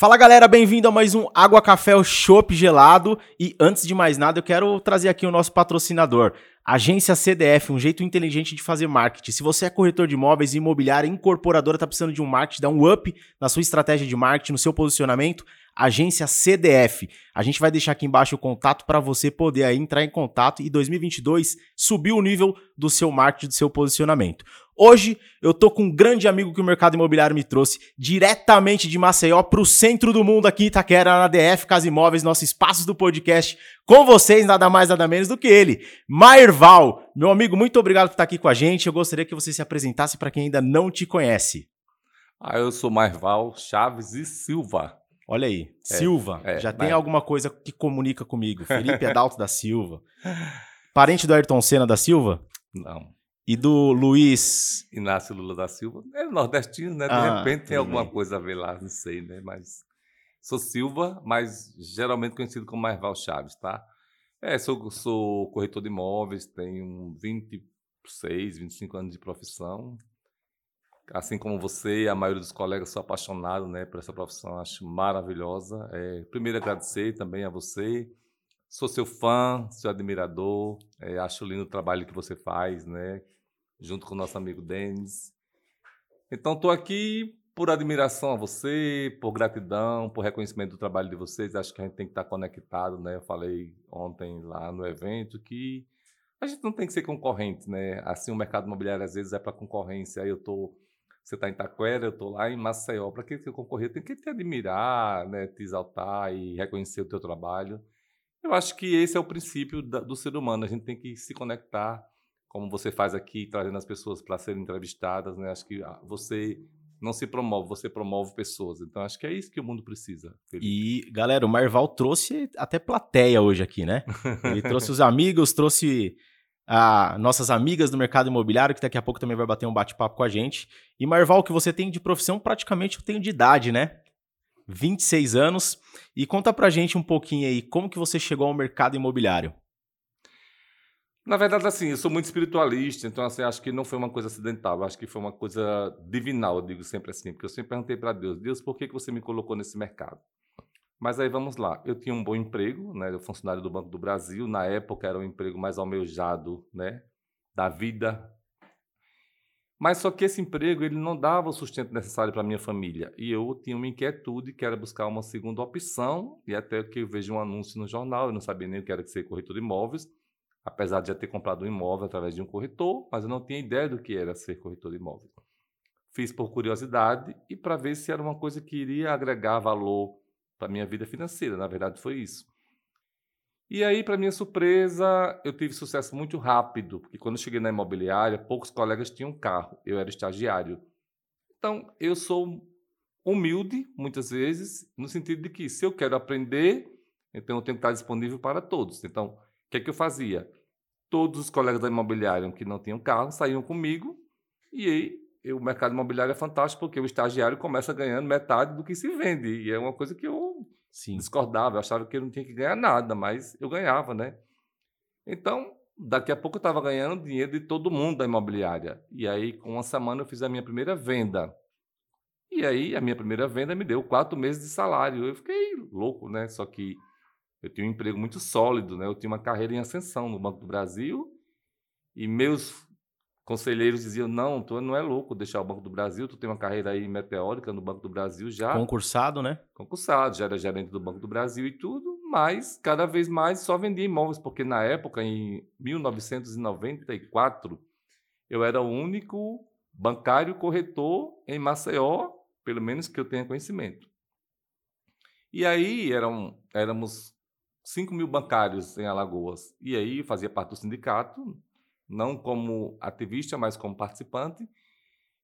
Fala galera, bem-vindo a mais um Água Café o Gelado. E antes de mais nada, eu quero trazer aqui o nosso patrocinador, Agência CDF, um jeito inteligente de fazer marketing. Se você é corretor de imóveis imobiliária, incorporadora, está precisando de um marketing, dar um up na sua estratégia de marketing, no seu posicionamento, Agência CDF. A gente vai deixar aqui embaixo o contato para você poder aí entrar em contato e 2022 subir o nível do seu marketing, do seu posicionamento. Hoje eu tô com um grande amigo que o mercado imobiliário me trouxe diretamente de Maceió para o centro do mundo aqui em Itaquera, na DF Casa Imóveis, nosso espaço do podcast, com vocês, nada mais nada menos do que ele, Mairval. Meu amigo, muito obrigado por estar aqui com a gente. Eu gostaria que você se apresentasse para quem ainda não te conhece. Ah, eu sou Mairval Chaves e Silva. Olha aí, é, Silva. É, já tem alguma coisa que comunica comigo. Felipe Adalto da Silva. Parente do Ayrton Senna da Silva? Não. E do Luiz. Inácio Lula da Silva. É nordestino, né? De ah, repente tem alguma bem. coisa a ver lá, não sei, né? Mas. Sou Silva, mas geralmente conhecido como Marval Chaves, tá? É, sou, sou corretor de imóveis, tenho 26, 25 anos de profissão assim como você e a maioria dos colegas, sou apaixonado né, por essa profissão, acho maravilhosa. É, primeiro, agradecer também a você. Sou seu fã, seu admirador, é, acho lindo o trabalho que você faz, né, junto com o nosso amigo Denis. Então, estou aqui por admiração a você, por gratidão, por reconhecimento do trabalho de vocês. Acho que a gente tem que estar conectado, né? Eu falei ontem lá no evento que a gente não tem que ser concorrente, né? Assim, o mercado imobiliário às vezes é para concorrência. Aí eu estou você está em Taquera, eu estou lá em Maceió. Para que você concorrer, tem que te admirar, né, te exaltar e reconhecer o teu trabalho. Eu acho que esse é o princípio da, do ser humano. A gente tem que se conectar, como você faz aqui, trazendo as pessoas para serem entrevistadas. Né? Acho que ah, você não se promove, você promove pessoas. Então acho que é isso que o mundo precisa. Felipe. E, galera, o Marval trouxe até plateia hoje aqui, né? Ele trouxe os amigos, trouxe a nossas amigas do mercado imobiliário, que daqui a pouco também vai bater um bate-papo com a gente. E Marval, que você tem de profissão, praticamente eu tenho de idade, né? 26 anos. E conta pra gente um pouquinho aí, como que você chegou ao mercado imobiliário? Na verdade, assim, eu sou muito espiritualista, então assim, acho que não foi uma coisa acidental, acho que foi uma coisa divinal, eu digo sempre assim, porque eu sempre perguntei para Deus, Deus, por que, que você me colocou nesse mercado? Mas aí vamos lá. Eu tinha um bom emprego, né? Eu funcionário do Banco do Brasil. Na época era um emprego mais almejado, né? Da vida. Mas só que esse emprego ele não dava o sustento necessário para minha família. E eu tinha uma inquietude que era buscar uma segunda opção. E até que eu vejo um anúncio no jornal, eu não sabia nem o que era ser corretor de imóveis. Apesar de já ter comprado um imóvel através de um corretor, mas eu não tinha ideia do que era ser corretor de imóveis. Fiz por curiosidade e para ver se era uma coisa que iria agregar valor para minha vida financeira. Na verdade, foi isso. E aí, para minha surpresa, eu tive sucesso muito rápido, porque quando eu cheguei na imobiliária, poucos colegas tinham carro, eu era estagiário. Então, eu sou humilde, muitas vezes, no sentido de que se eu quero aprender, então eu tenho que estar disponível para todos. Então, o que é que eu fazia? Todos os colegas da imobiliária que não tinham carro saíam comigo, e aí o mercado imobiliário é fantástico porque o estagiário começa ganhando metade do que se vende. E é uma coisa que eu Sim. discordava. Eu achava que eu não tinha que ganhar nada, mas eu ganhava, né? Então, daqui a pouco eu estava ganhando dinheiro de todo mundo da imobiliária. E aí, com uma semana, eu fiz a minha primeira venda. E aí, a minha primeira venda me deu quatro meses de salário. Eu fiquei louco, né? Só que eu tinha um emprego muito sólido, né? Eu tinha uma carreira em ascensão no Banco do Brasil. E meus conselheiros diziam: não, tu não é louco deixar o Banco do Brasil, tu tem uma carreira aí meteórica no Banco do Brasil já. Concursado, né? Concursado, já era gerente do Banco do Brasil e tudo, mas cada vez mais só vendia imóveis, porque na época, em 1994, eu era o único bancário corretor em Maceió, pelo menos que eu tenha conhecimento. E aí eram, éramos 5 mil bancários em Alagoas. E aí fazia parte do sindicato, não como ativista, mas como participante.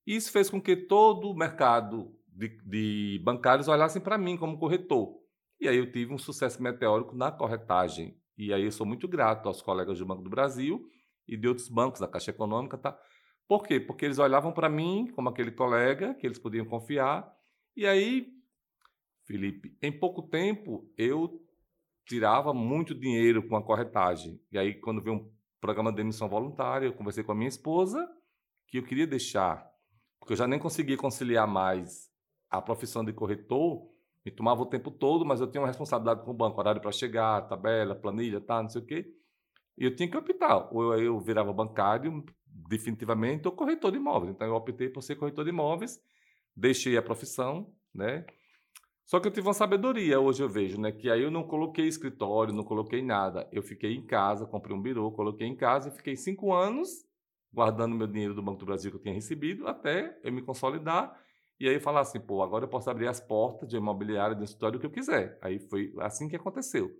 Isso fez com que todo o mercado de, de bancários olhassem para mim como corretor. E aí eu tive um sucesso meteórico na corretagem. E aí eu sou muito grato aos colegas do Banco do Brasil e de outros bancos, da Caixa Econômica, tá? Por quê? Porque eles olhavam para mim como aquele colega que eles podiam confiar. E aí, Felipe, em pouco tempo eu tirava muito dinheiro com a corretagem. E aí, quando veio um programa de demissão voluntária, eu conversei com a minha esposa que eu queria deixar, porque eu já nem conseguia conciliar mais a profissão de corretor, me tomava o tempo todo, mas eu tinha uma responsabilidade com o banco, horário para chegar, tabela, planilha, tá, não sei o quê. E eu tinha que optar, ou eu virava bancário definitivamente ou corretor de imóveis. Então eu optei por ser corretor de imóveis, deixei a profissão, né? Só que eu tive uma sabedoria, hoje eu vejo, né? Que aí eu não coloquei escritório, não coloquei nada. Eu fiquei em casa, comprei um birô, coloquei em casa e fiquei cinco anos guardando meu dinheiro do Banco do Brasil que eu tinha recebido até eu me consolidar e aí falar assim, pô, agora eu posso abrir as portas de imobiliário, de escritório, o que eu quiser. Aí foi assim que aconteceu.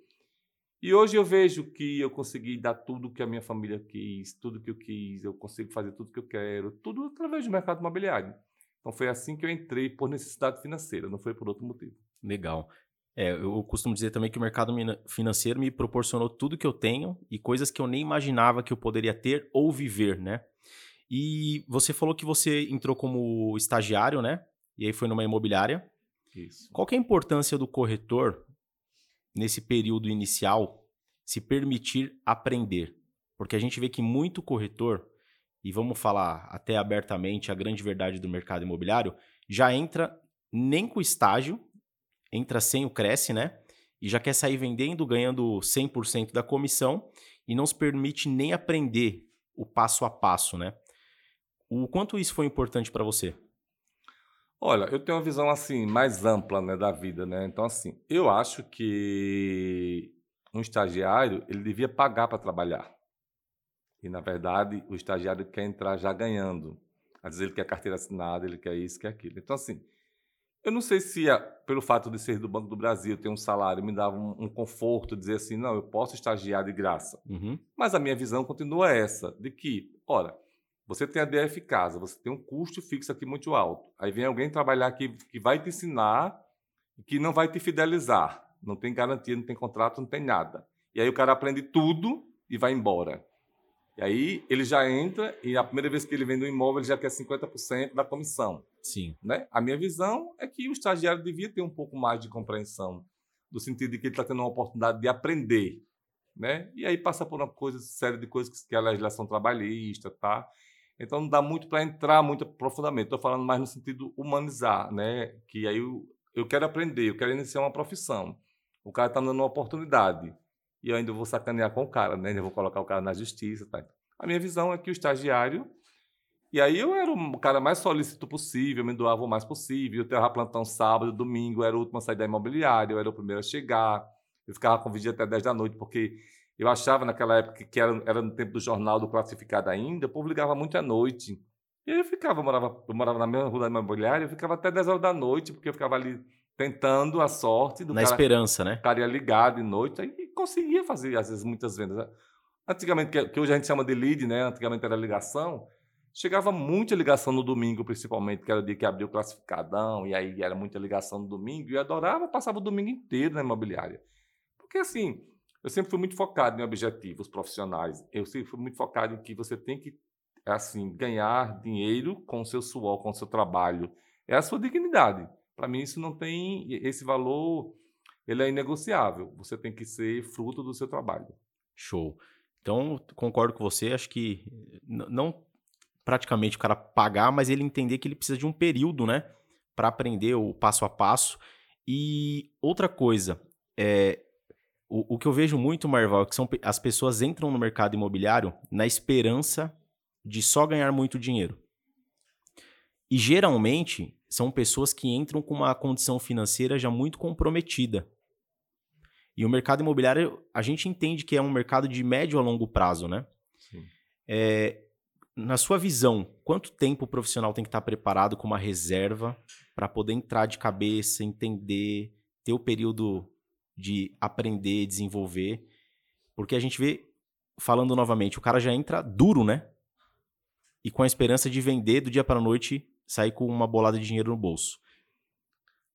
E hoje eu vejo que eu consegui dar tudo que a minha família quis, tudo que eu quis, eu consigo fazer tudo que eu quero, tudo através do mercado imobiliário. Então foi assim que eu entrei por necessidade financeira, não foi por outro motivo. Legal. É, eu costumo dizer também que o mercado financeiro me proporcionou tudo que eu tenho e coisas que eu nem imaginava que eu poderia ter ou viver, né? E você falou que você entrou como estagiário, né? E aí foi numa imobiliária. Isso. Qual que é a importância do corretor nesse período inicial se permitir aprender? Porque a gente vê que muito corretor e vamos falar até abertamente a grande verdade do mercado imobiliário, já entra nem com estágio, entra sem o Cresce, né? E já quer sair vendendo, ganhando 100% da comissão e não se permite nem aprender o passo a passo, né? O quanto isso foi importante para você? Olha, eu tenho uma visão assim mais ampla, né, da vida, né? Então assim, eu acho que um estagiário, ele devia pagar para trabalhar. E, na verdade, o estagiário quer entrar já ganhando. Às vezes ele quer carteira assinada, ele quer isso, quer aquilo. Então, assim, eu não sei se pelo fato de ser do Banco do Brasil, ter um salário, me dava um, um conforto, dizer assim, não, eu posso estagiar de graça. Uhum. Mas a minha visão continua essa, de que, ora, você tem a DF Casa, você tem um custo fixo aqui muito alto. Aí vem alguém trabalhar aqui que vai te ensinar que não vai te fidelizar. Não tem garantia, não tem contrato, não tem nada. E aí o cara aprende tudo e vai embora. E aí ele já entra e a primeira vez que ele vende um imóvel ele já quer 50% da comissão. Sim. Né? A minha visão é que o estagiário devia ter um pouco mais de compreensão, no sentido de que ele está tendo uma oportunidade de aprender. Né? E aí passa por uma coisa, série de coisas que é a legislação trabalhista, tá? Então não dá muito para entrar muito profundamente. Estou falando mais no sentido humanizar, né? Que aí eu, eu quero aprender, eu quero iniciar uma profissão. O cara está dando uma oportunidade e eu ainda vou sacanear com o cara, né? Ainda vou colocar o cara na justiça, tá? A minha visão é que o estagiário e aí eu era o cara mais solícito possível, me doava o mais possível. Eu tava plantão sábado, domingo, eu era o último a sair da imobiliária, eu era o primeiro a chegar. Eu ficava com vídeo até 10 da noite, porque eu achava naquela época que era, era no tempo do jornal do classificado ainda, povo ligava muito à noite. E aí eu ficava, eu morava, eu morava na mesma rua da imobiliária, eu ficava até 10 horas da noite, porque eu ficava ali tentando a sorte do Na cara, esperança, né? O cara ia ligado de noite e conseguia fazer, às vezes, muitas vendas. Antigamente, que hoje a gente chama de lead, né? Antigamente era ligação. Chegava muita ligação no domingo, principalmente, que era o dia que abriu o classificadão, e aí era muita ligação no domingo, e eu adorava, passava o domingo inteiro na imobiliária. Porque, assim, eu sempre fui muito focado em objetivos profissionais. Eu sempre fui muito focado em que você tem que, assim, ganhar dinheiro com o seu suor, com o seu trabalho. É a sua dignidade. Para mim, isso não tem esse valor, ele é inegociável. Você tem que ser fruto do seu trabalho. Show. Então, concordo com você. Acho que não praticamente o cara pagar, mas ele entender que ele precisa de um período, né, para aprender o passo a passo. E outra coisa, é, o, o que eu vejo muito, Marval, é que são, as pessoas entram no mercado imobiliário na esperança de só ganhar muito dinheiro. E geralmente são pessoas que entram com uma condição financeira já muito comprometida. E o mercado imobiliário, a gente entende que é um mercado de médio a longo prazo, né? Sim. É, na sua visão, quanto tempo o profissional tem que estar preparado com uma reserva para poder entrar de cabeça, entender, ter o período de aprender, desenvolver? Porque a gente vê, falando novamente, o cara já entra duro, né? E com a esperança de vender do dia para a noite sair com uma bolada de dinheiro no bolso?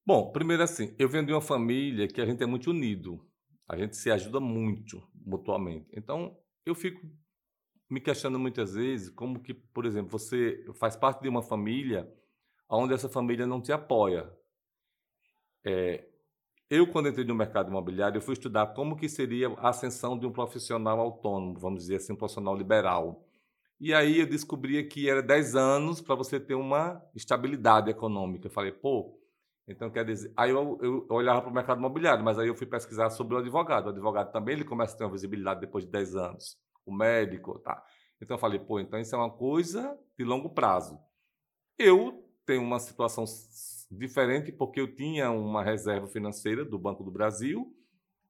Bom, primeiro assim, eu venho de uma família que a gente é muito unido. A gente se ajuda muito mutuamente. Então, eu fico me questionando muitas vezes como que, por exemplo, você faz parte de uma família onde essa família não te apoia. É, eu, quando entrei no mercado imobiliário, eu fui estudar como que seria a ascensão de um profissional autônomo, vamos dizer assim, um profissional liberal. E aí eu descobria que era 10 anos para você ter uma estabilidade econômica. Eu falei, pô, então quer dizer. Aí eu, eu olhava para o mercado imobiliário, mas aí eu fui pesquisar sobre o advogado. O advogado também ele começa a ter uma visibilidade depois de 10 anos. O médico, tá. Então eu falei, pô, então isso é uma coisa de longo prazo. Eu tenho uma situação diferente porque eu tinha uma reserva financeira do Banco do Brasil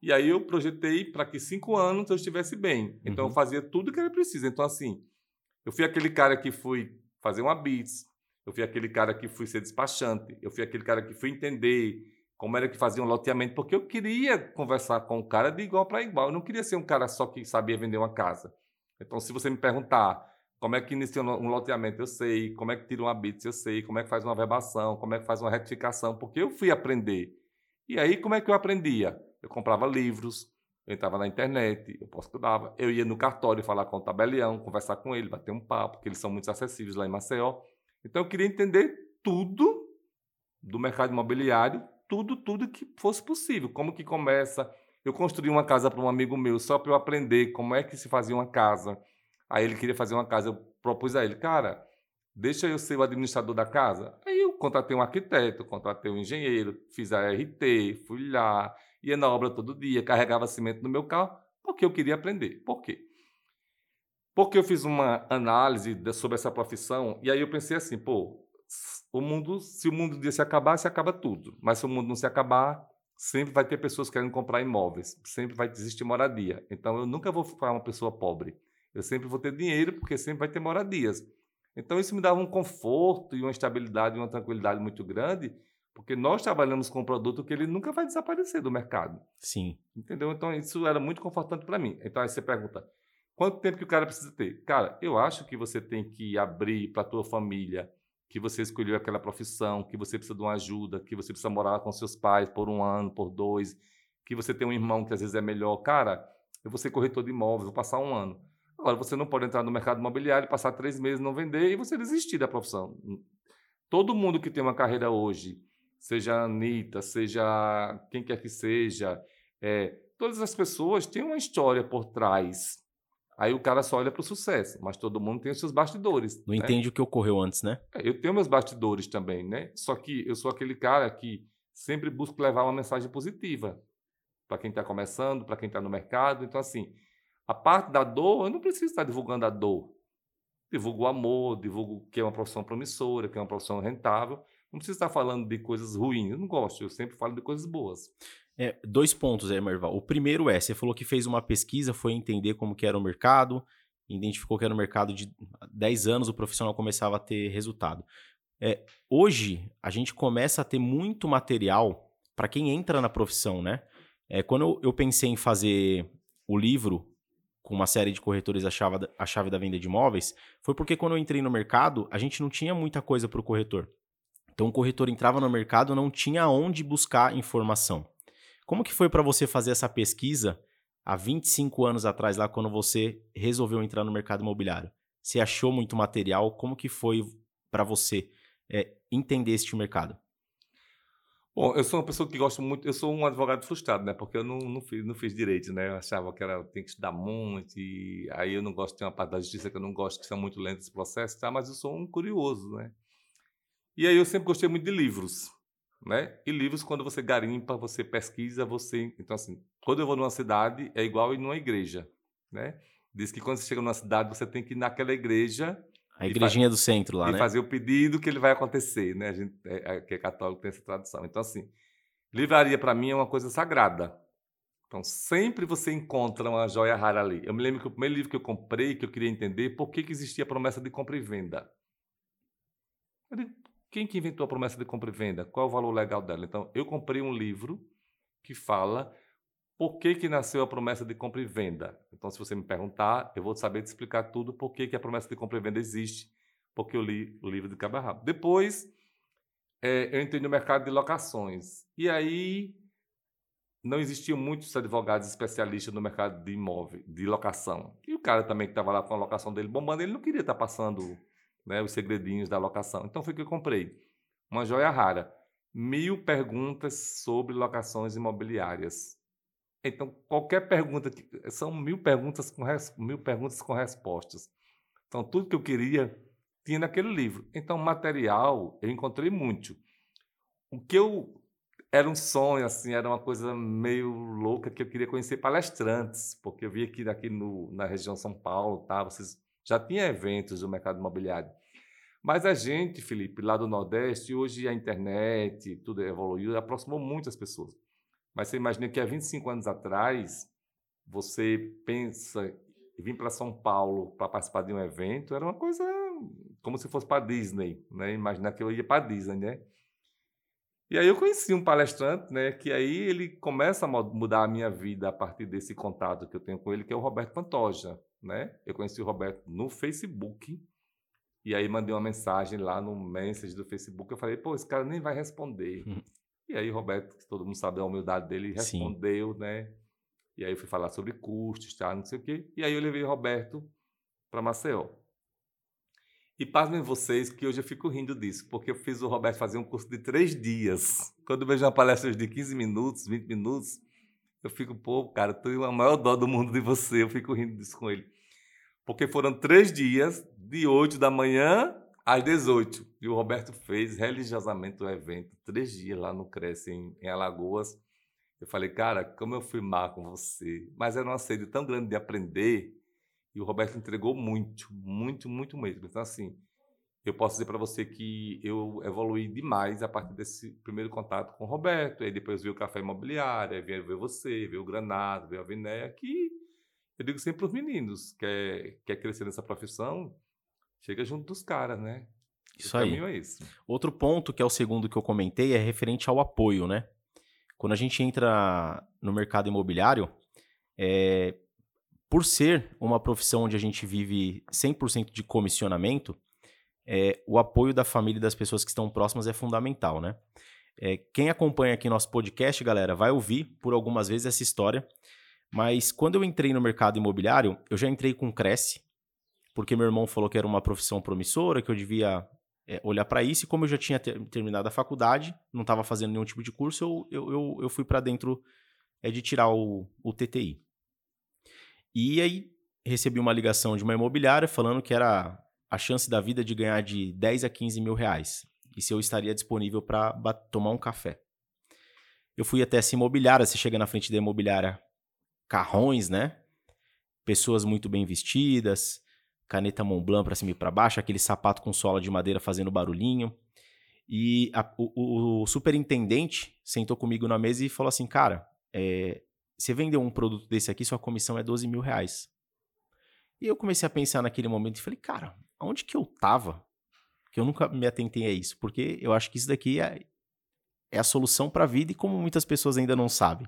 e aí eu projetei para que cinco anos eu estivesse bem. Então uhum. eu fazia tudo que era preciso. Então assim, eu fui aquele cara que fui fazer uma bits, eu fui aquele cara que fui ser despachante, eu fui aquele cara que fui entender como era que fazia um loteamento, porque eu queria conversar com o cara de igual para igual. Eu não queria ser um cara só que sabia vender uma casa. Então, se você me perguntar como é que inicia um loteamento, eu sei. Como é que tira uma bits, eu sei. Como é que faz uma verbação, como é que faz uma retificação, porque eu fui aprender. E aí, como é que eu aprendia? Eu comprava livros, eu entrava na internet, eu estudava, eu ia no cartório falar com o tabelião, conversar com ele, bater um papo, porque eles são muito acessíveis lá em Maceió. Então, eu queria entender tudo do mercado imobiliário, tudo, tudo que fosse possível. Como que começa? Eu construí uma casa para um amigo meu só para eu aprender como é que se fazia uma casa Aí ele queria fazer uma casa, eu propus a ele, cara, deixa eu ser o administrador da casa. Aí eu contratei um arquiteto, contratei um engenheiro, fiz a RT, fui lá, ia na obra todo dia, carregava cimento no meu carro, porque eu queria aprender. Por quê? Porque eu fiz uma análise sobre essa profissão e aí eu pensei assim, pô, o mundo, se o mundo dia se acabar, se acaba tudo. Mas se o mundo não se acabar, sempre vai ter pessoas querendo comprar imóveis, sempre vai existir moradia. Então eu nunca vou ficar uma pessoa pobre. Eu sempre vou ter dinheiro, porque sempre vai ter moradias. Então, isso me dava um conforto e uma estabilidade uma tranquilidade muito grande, porque nós trabalhamos com um produto que ele nunca vai desaparecer do mercado. Sim. Entendeu? Então, isso era muito confortante para mim. Então, aí você pergunta, quanto tempo que o cara precisa ter? Cara, eu acho que você tem que abrir para a tua família que você escolheu aquela profissão, que você precisa de uma ajuda, que você precisa morar com seus pais por um ano, por dois, que você tem um irmão que às vezes é melhor. Cara, eu vou ser corretor de imóveis, vou passar um ano. Agora, você não pode entrar no mercado imobiliário, passar três meses não vender e você desistir da profissão. Todo mundo que tem uma carreira hoje, seja a Anitta, seja quem quer que seja, é, todas as pessoas têm uma história por trás. Aí o cara só olha para o sucesso, mas todo mundo tem os seus bastidores. Não né? entende o que ocorreu antes, né? É, eu tenho meus bastidores também, né? Só que eu sou aquele cara que sempre busco levar uma mensagem positiva para quem está começando, para quem está no mercado. Então, assim, a parte da dor, eu não preciso estar divulgando a dor. Divulgo o amor, divulgo que é uma profissão promissora, que é uma profissão rentável. Não preciso estar falando de coisas ruins. Eu não gosto, eu sempre falo de coisas boas. É, dois pontos aí, Merval. O primeiro é, você falou que fez uma pesquisa, foi entender como que era o mercado, identificou que era um mercado de 10 anos, o profissional começava a ter resultado. É, hoje, a gente começa a ter muito material para quem entra na profissão, né? É, quando eu, eu pensei em fazer o livro com uma série de corretores a chave, a chave da venda de imóveis, foi porque quando eu entrei no mercado, a gente não tinha muita coisa para o corretor. Então o corretor entrava no mercado, não tinha onde buscar informação. Como que foi para você fazer essa pesquisa há 25 anos atrás, lá quando você resolveu entrar no mercado imobiliário? Você achou muito material? Como que foi para você é, entender este mercado? Bom, eu sou uma pessoa que gosta muito, eu sou um advogado frustrado, né? Porque eu não, não, fiz, não fiz direito, né? Eu achava que era, tem que estudar muito, e aí eu não gosto, de uma parte da justiça que eu não gosto, que são muito lentos esse processo, tá? Mas eu sou um curioso, né? E aí eu sempre gostei muito de livros, né? E livros, quando você garimpa, você pesquisa, você... Então, assim, quando eu vou numa cidade, é igual ir numa igreja, né? Diz que quando você chega numa cidade, você tem que ir naquela igreja a igrejinha do centro lá, e né? E fazer o pedido que ele vai acontecer, né? A gente é, é, que é católico tem essa tradição. Então, assim, livraria para mim é uma coisa sagrada. Então, sempre você encontra uma joia rara ali. Eu me lembro que o primeiro livro que eu comprei, que eu queria entender, por que, que existia a promessa de compra e venda. Digo, quem que inventou a promessa de compra e venda? Qual é o valor legal dela? Então, eu comprei um livro que fala por que, que nasceu a promessa de compra e venda? Então, se você me perguntar, eu vou saber te explicar tudo por que, que a promessa de compra e venda existe, porque eu li o livro de Cabo. Depois, é, eu entrei no mercado de locações. E aí, não existiam muitos advogados especialistas no mercado de imóvel, de locação. E o cara também que estava lá com a locação dele bombando, ele não queria estar tá passando né, os segredinhos da locação. Então, foi que eu comprei uma joia rara, mil perguntas sobre locações imobiliárias. Então, qualquer pergunta, são mil perguntas com, mil perguntas com respostas. Então, tudo que eu queria tinha naquele livro. Então, material eu encontrei muito. O que eu era um sonho, assim, era uma coisa meio louca que eu queria conhecer palestrantes, porque eu vi aqui, aqui no, na região São Paulo, tá? Vocês já tinha eventos do mercado imobiliário. Mas a gente, Felipe, lá do Nordeste, hoje a internet, tudo evoluiu, aproximou muitas pessoas. Mas você imagina que há 25 anos atrás, você pensa vir para São Paulo para participar de um evento, era uma coisa como se fosse para Disney, né? Imaginar que eu ia para Disney, né? E aí eu conheci um palestrante, né, que aí ele começa a mudar a minha vida a partir desse contato que eu tenho com ele, que é o Roberto Pantoja, né? Eu conheci o Roberto no Facebook, e aí mandei uma mensagem lá no message do Facebook, eu falei, pô, esse cara nem vai responder. E aí Roberto, que todo mundo sabe a humildade dele, respondeu, Sim. né? E aí eu fui falar sobre custos, tá, não sei o quê. E aí eu levei o Roberto para Maceió. E pasmem vocês que hoje eu fico rindo disso, porque eu fiz o Roberto fazer um curso de três dias. Quando eu vejo uma palestra de 15 minutos, 20 minutos, eu fico, pô, cara, tu é a maior dó do mundo de você. Eu fico rindo disso com ele. Porque foram três dias, de 8 da manhã às 18. E o Roberto fez religiosamente o evento, três dias lá no Cresce, em, em Alagoas. Eu falei, cara, como eu fui má com você. Mas era uma sede tão grande de aprender e o Roberto entregou muito, muito, muito mesmo. Então, assim, eu posso dizer para você que eu evolui demais a partir desse primeiro contato com o Roberto. Aí depois veio o Café Imobiliário, aí veio você, veio o Granado, veio a Vinéia, que eu digo sempre para os meninos, quer, quer crescer nessa profissão, chega junto dos caras, né? Isso o aí. É esse. Outro ponto, que é o segundo que eu comentei, é referente ao apoio, né? Quando a gente entra no mercado imobiliário, é, por ser uma profissão onde a gente vive 100% de comissionamento, é, o apoio da família e das pessoas que estão próximas é fundamental, né? É, quem acompanha aqui nosso podcast, galera, vai ouvir por algumas vezes essa história. Mas quando eu entrei no mercado imobiliário, eu já entrei com Cresce, porque meu irmão falou que era uma profissão promissora, que eu devia é, olhar para isso. E como eu já tinha ter, terminado a faculdade, não estava fazendo nenhum tipo de curso, eu, eu, eu, eu fui para dentro é, de tirar o, o TTI. E aí recebi uma ligação de uma imobiliária falando que era a chance da vida de ganhar de 10 a 15 mil reais. E se eu estaria disponível para tomar um café. Eu fui até essa imobiliária, você chega na frente da imobiliária, carrões, né? Pessoas muito bem vestidas, caneta Montblanc para cima e para baixo, aquele sapato com sola de madeira fazendo barulhinho. E a, o, o, superintendente sentou comigo na mesa e falou assim, cara, é, você vendeu um produto desse aqui, sua comissão é 12 mil reais. E eu comecei a pensar naquele momento e falei, cara, onde que eu tava? Que eu nunca me atentei a isso, porque eu acho que isso daqui é, é a solução para a vida e como muitas pessoas ainda não sabem.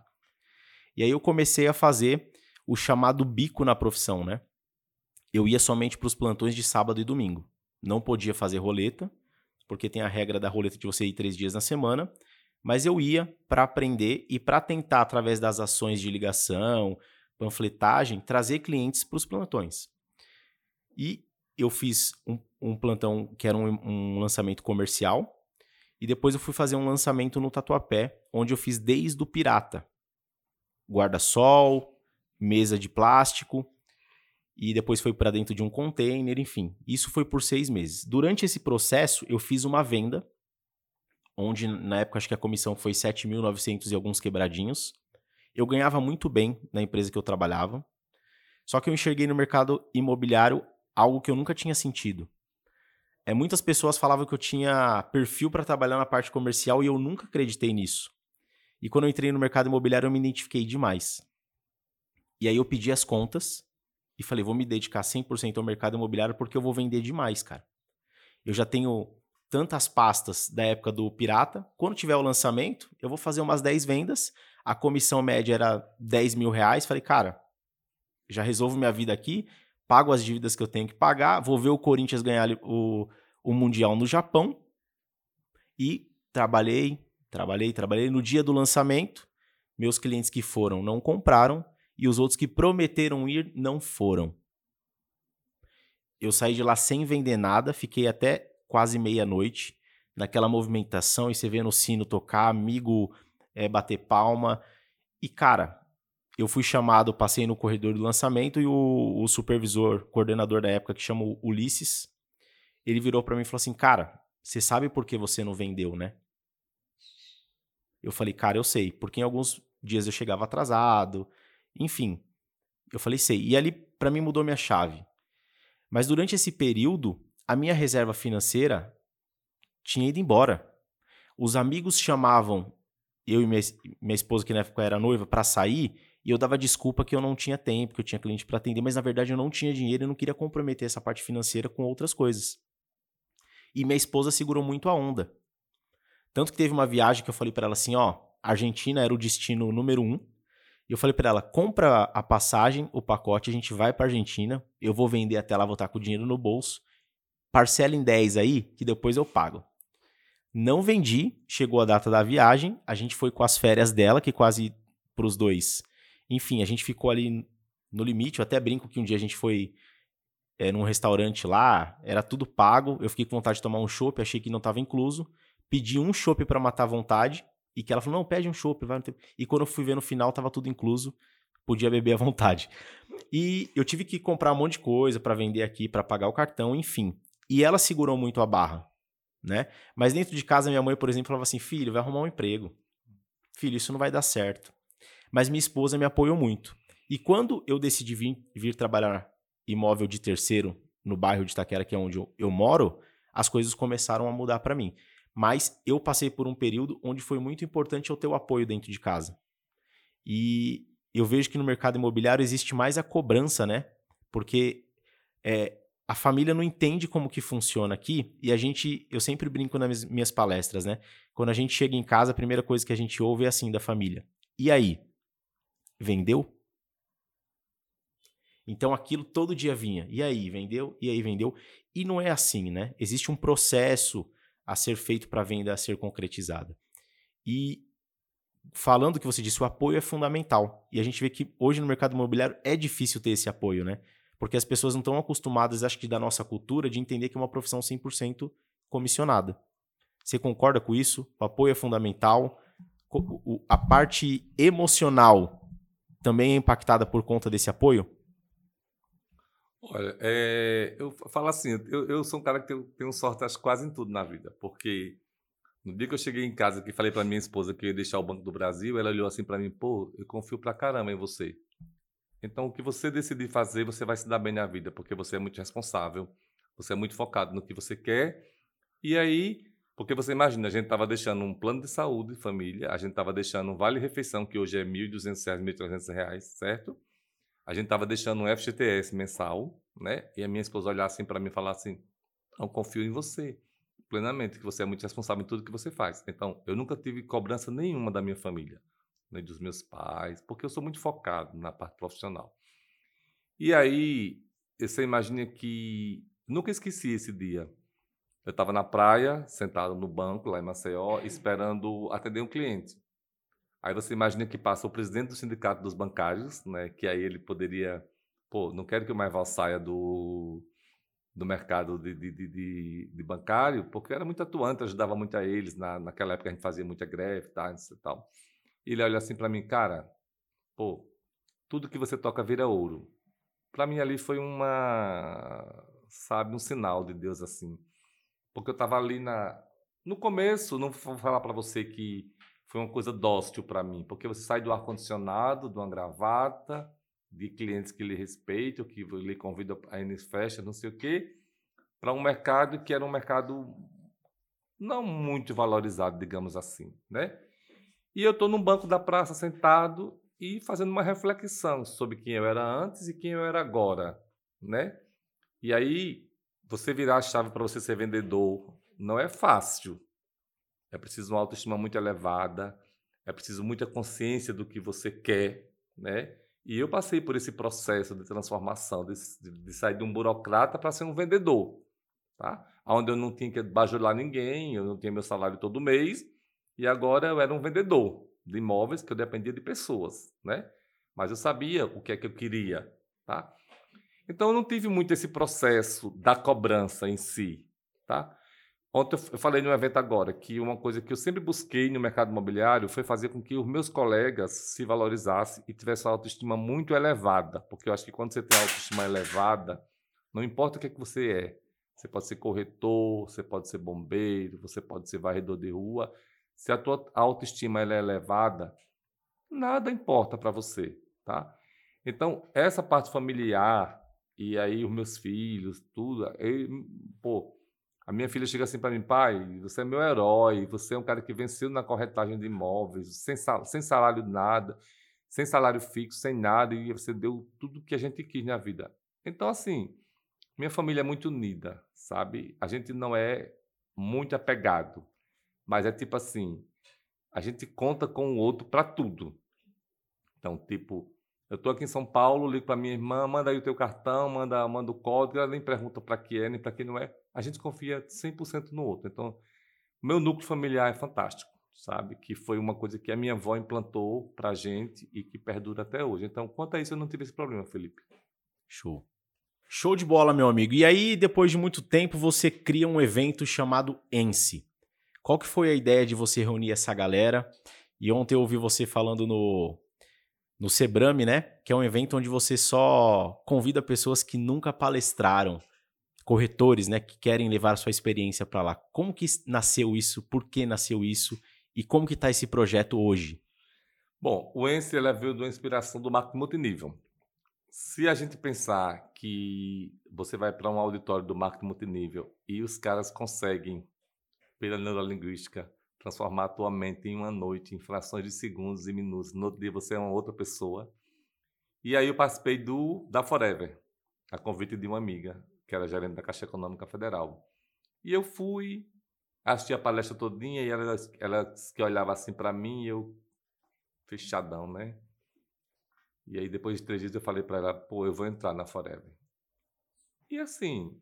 E aí eu comecei a fazer o chamado bico na profissão, né? Eu ia somente para os plantões de sábado e domingo. Não podia fazer roleta, porque tem a regra da roleta de você ir três dias na semana. Mas eu ia para aprender e para tentar, através das ações de ligação, panfletagem, trazer clientes para os plantões. E eu fiz um, um plantão que era um, um, lançamento comercial. E depois eu fui fazer um lançamento no Tatuapé, onde eu fiz desde o pirata. Guarda-sol, mesa de plástico, e depois foi para dentro de um container, enfim. Isso foi por seis meses. Durante esse processo, eu fiz uma venda onde na época acho que a comissão foi 7.900 e alguns quebradinhos. Eu ganhava muito bem na empresa que eu trabalhava, só que eu enxerguei no mercado imobiliário algo que eu nunca tinha sentido. É, muitas pessoas falavam que eu tinha perfil para trabalhar na parte comercial e eu nunca acreditei nisso. E quando eu entrei no mercado imobiliário, eu me identifiquei demais. E aí eu pedi as contas e falei, vou me dedicar 100% ao mercado imobiliário porque eu vou vender demais, cara. Eu já tenho tantas pastas da época do Pirata. Quando tiver o lançamento, eu vou fazer umas 10 vendas. A comissão média era 10 mil reais. Falei, cara, já resolvo minha vida aqui, pago as dívidas que eu tenho que pagar, vou ver o Corinthians ganhar o, o Mundial no Japão. E trabalhei, trabalhei, trabalhei. No dia do lançamento, meus clientes que foram não compraram e os outros que prometeram ir não foram. Eu saí de lá sem vender nada, fiquei até quase meia-noite, naquela movimentação e você vê no sino tocar, amigo é, bater palma. E, cara, eu fui chamado, passei no corredor do lançamento e o, o supervisor, coordenador da época, que chama Ulisses, ele virou para mim e falou assim: Cara, você sabe por que você não vendeu, né? Eu falei, cara, eu sei, porque em alguns dias eu chegava atrasado, enfim. Eu falei, sei. E ali, para mim, mudou minha chave. Mas durante esse período, a minha reserva financeira tinha ido embora. Os amigos chamavam eu e minha, minha esposa, que na época era noiva, para sair, e eu dava desculpa que eu não tinha tempo, que eu tinha cliente para atender, mas na verdade eu não tinha dinheiro e não queria comprometer essa parte financeira com outras coisas. E minha esposa segurou muito a onda. Tanto que teve uma viagem que eu falei para ela assim, ó, Argentina era o destino número um. E eu falei para ela, compra a passagem, o pacote, a gente vai para Argentina, eu vou vender até lá, vou estar com o dinheiro no bolso. Parcela em 10 aí, que depois eu pago. Não vendi, chegou a data da viagem, a gente foi com as férias dela, que quase para os dois. Enfim, a gente ficou ali no limite. Eu até brinco que um dia a gente foi é, num restaurante lá, era tudo pago. Eu fiquei com vontade de tomar um chopp, achei que não estava incluso. Pedi um chopp para matar a vontade e que ela falou: "Não, pede um chopp, vai". E quando eu fui ver no final, estava tudo incluso, podia beber à vontade. E eu tive que comprar um monte de coisa para vender aqui, para pagar o cartão, enfim. E ela segurou muito a barra, né? Mas dentro de casa minha mãe, por exemplo, falava assim: "Filho, vai arrumar um emprego. Filho, isso não vai dar certo". Mas minha esposa me apoiou muito. E quando eu decidi vir, vir trabalhar imóvel de terceiro no bairro de Itaquera, que é onde eu, eu moro, as coisas começaram a mudar para mim. Mas eu passei por um período onde foi muito importante eu ter o apoio dentro de casa. E eu vejo que no mercado imobiliário existe mais a cobrança, né? Porque é, a família não entende como que funciona aqui e a gente, eu sempre brinco nas minhas palestras, né? Quando a gente chega em casa, a primeira coisa que a gente ouve é assim da família. E aí? Vendeu? Então aquilo todo dia vinha. E aí, vendeu? E aí, vendeu? E não é assim, né? Existe um processo a ser feito para a venda a ser concretizada. E falando que você disse, o apoio é fundamental. E a gente vê que hoje no mercado imobiliário é difícil ter esse apoio, né? Porque as pessoas não estão acostumadas, acho que da nossa cultura, de entender que é uma profissão 100% comissionada. Você concorda com isso? O apoio é fundamental. A parte emocional também é impactada por conta desse apoio? Olha, é, eu falo assim, eu, eu sou um cara que tenho, tenho sorte acho, quase em tudo na vida, porque no dia que eu cheguei em casa que falei para minha esposa que eu ia deixar o Banco do Brasil, ela olhou assim para mim, pô, eu confio pra caramba em você. Então, o que você decidir fazer, você vai se dar bem na vida, porque você é muito responsável, você é muito focado no que você quer. E aí, porque você imagina, a gente estava deixando um plano de saúde, família, a gente estava deixando um vale-refeição, que hoje é R$ 1.200, R$ 1.300, certo? a gente estava deixando um FGTS mensal, né? E a minha esposa olhar assim para mim e falar assim: "Eu confio em você plenamente, que você é muito responsável em tudo que você faz". Então, eu nunca tive cobrança nenhuma da minha família, nem dos meus pais, porque eu sou muito focado na parte profissional. E aí, você imagina que nunca esqueci esse dia. Eu estava na praia, sentado no banco lá em Maceió, esperando atender um cliente. Aí você imagina que passa o presidente do sindicato dos bancários, né? Que aí ele poderia, pô, não quero que o Maival saia do, do mercado de, de, de, de, bancário, porque era muito atuante, ajudava muito a eles. Na, naquela época a gente fazia muita greve, tá, e tal. E ele olha assim para mim, cara, pô, tudo que você toca vira ouro. Para mim ali foi uma, sabe, um sinal de Deus assim. Porque eu tava ali na no começo, não vou falar para você que foi uma coisa dócil para mim, porque você sai do ar-condicionado, de uma gravata, de clientes que lhe respeitam, que lhe convidam a ir nas festas, não sei o quê, para um mercado que era um mercado não muito valorizado, digamos assim, né? E eu estou no banco da praça sentado e fazendo uma reflexão sobre quem eu era antes e quem eu era agora, né? E aí você virar a chave para você ser vendedor não é fácil, é preciso uma autoestima muito elevada, é preciso muita consciência do que você quer, né? E eu passei por esse processo de transformação, de, de sair de um burocrata para ser um vendedor, tá? Onde eu não tinha que bajular ninguém, eu não tinha meu salário todo mês, e agora eu era um vendedor de imóveis que eu dependia de pessoas, né? Mas eu sabia o que é que eu queria, tá? Então eu não tive muito esse processo da cobrança em si, tá? Ontem eu falei num evento agora que uma coisa que eu sempre busquei no mercado imobiliário foi fazer com que os meus colegas se valorizassem e tivessem uma autoestima muito elevada. Porque eu acho que quando você tem autoestima elevada, não importa o que, é que você é. Você pode ser corretor, você pode ser bombeiro, você pode ser varredor de rua. Se a tua autoestima é elevada, nada importa para você, tá? Então, essa parte familiar, e aí os meus filhos, tudo, eu, pô, a minha filha chega assim para mim, pai, você é meu herói, você é um cara que venceu na corretagem de imóveis, sem, sal, sem salário nada, sem salário fixo, sem nada, e você deu tudo que a gente quis na vida. Então, assim, minha família é muito unida, sabe? A gente não é muito apegado, mas é tipo assim, a gente conta com o outro para tudo. Então, tipo, eu estou aqui em São Paulo, ligo para minha irmã, manda aí o teu cartão, manda, manda o código, ela nem pergunta para que é, nem para que não é. A gente confia 100% no outro. Então, meu núcleo familiar é fantástico, sabe? Que foi uma coisa que a minha avó implantou para a gente e que perdura até hoje. Então, quanto a isso, eu não tive esse problema, Felipe. Show. Show de bola, meu amigo. E aí, depois de muito tempo, você cria um evento chamado ENSE. Qual que foi a ideia de você reunir essa galera? E ontem eu ouvi você falando no no Sebrame, né? Que é um evento onde você só convida pessoas que nunca palestraram, corretores, né? Que querem levar sua experiência para lá. Como que nasceu isso? Por que nasceu isso? E como que está esse projeto hoje? Bom, o ENSE ela veio da inspiração do marketing multinível. Se a gente pensar que você vai para um auditório do marketing multinível e os caras conseguem, pela neurolinguística, transformar a tua mente em uma noite, em frações de segundos e minutos. No outro dia você é uma outra pessoa. E aí eu participei do da Forever, a convite de uma amiga, que era gerente da Caixa Econômica Federal. E eu fui, assisti a palestra todinha e ela, ela que olhava assim para mim e eu fechadão, né? E aí depois de três dias eu falei para ela, pô, eu vou entrar na Forever. E assim,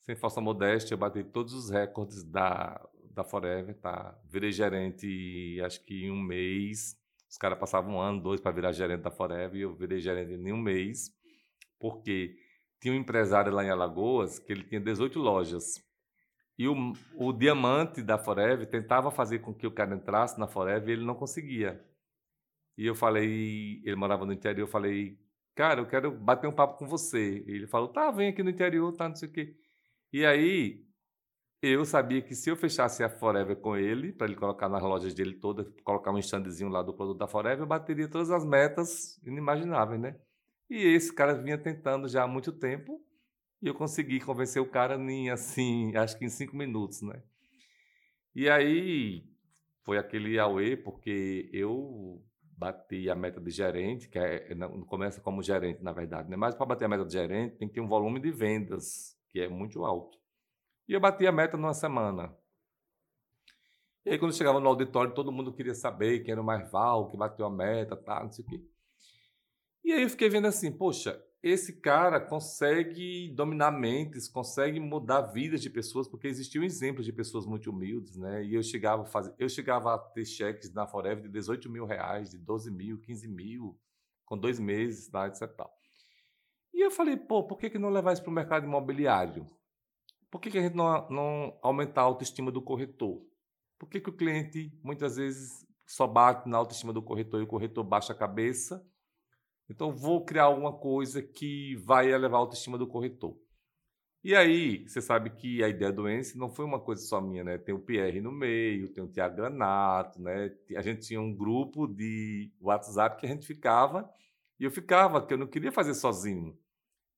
sem falsa modéstia, eu bati todos os recordes da da Forever, tá? Virei gerente, acho que em um mês. Os caras passavam um ano, dois para virar gerente da Forever e eu virei gerente em um mês, porque tinha um empresário lá em Alagoas que ele tinha 18 lojas. E o, o diamante da Forever tentava fazer com que o cara entrasse na Forever e ele não conseguia. E eu falei, ele morava no interior, eu falei, cara, eu quero bater um papo com você. E ele falou, tá, vem aqui no interior, tá, não sei o quê. E aí eu sabia que se eu fechasse a Forever com ele, para ele colocar nas lojas dele toda, colocar um standzinho lá do produto da Forever, eu bateria todas as metas inimagináveis, né? E esse cara vinha tentando já há muito tempo e eu consegui convencer o cara em, assim, acho que em cinco minutos, né? E aí foi aquele auê, porque eu bati a meta de gerente, que é, não começa como gerente, na verdade, né? Mas para bater a meta de gerente tem que ter um volume de vendas, que é muito alto. E eu bati a meta numa semana. E aí, quando chegava no auditório, todo mundo queria saber quem era o mais Val, que bateu a meta, tá, não sei o quê. E aí eu fiquei vendo assim, poxa, esse cara consegue dominar mentes, consegue mudar vidas de pessoas, porque existiam exemplos de pessoas muito humildes, né? E eu chegava a, fazer, eu chegava a ter cheques na Forever de 18 mil reais, de 12 mil, 15 mil, com dois meses, tá, etc. E eu falei, pô, por que, que não levar isso para o mercado imobiliário? Por que, que a gente não, não aumentar a autoestima do corretor? Por que, que o cliente muitas vezes só bate na autoestima do corretor e o corretor baixa a cabeça? Então, vou criar alguma coisa que vai elevar a autoestima do corretor. E aí, você sabe que a ideia do Ence não foi uma coisa só minha, né? Tem o Pierre no meio, tem o Tiago Granato, né? A gente tinha um grupo de WhatsApp que a gente ficava, e eu ficava, que eu não queria fazer sozinho.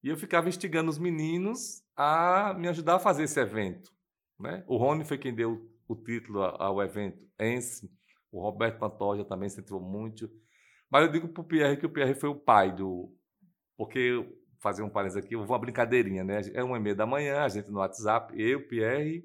E eu ficava instigando os meninos a me ajudar a fazer esse evento. Né? O Rony foi quem deu o título ao evento, Ence. O Roberto Pantoja também incentivou muito. Mas eu digo para o Pierre que o Pierre foi o pai do. Porque, fazer um parênteses aqui, uma brincadeirinha, né? É uma e meia da manhã, a gente no WhatsApp, eu, Pierre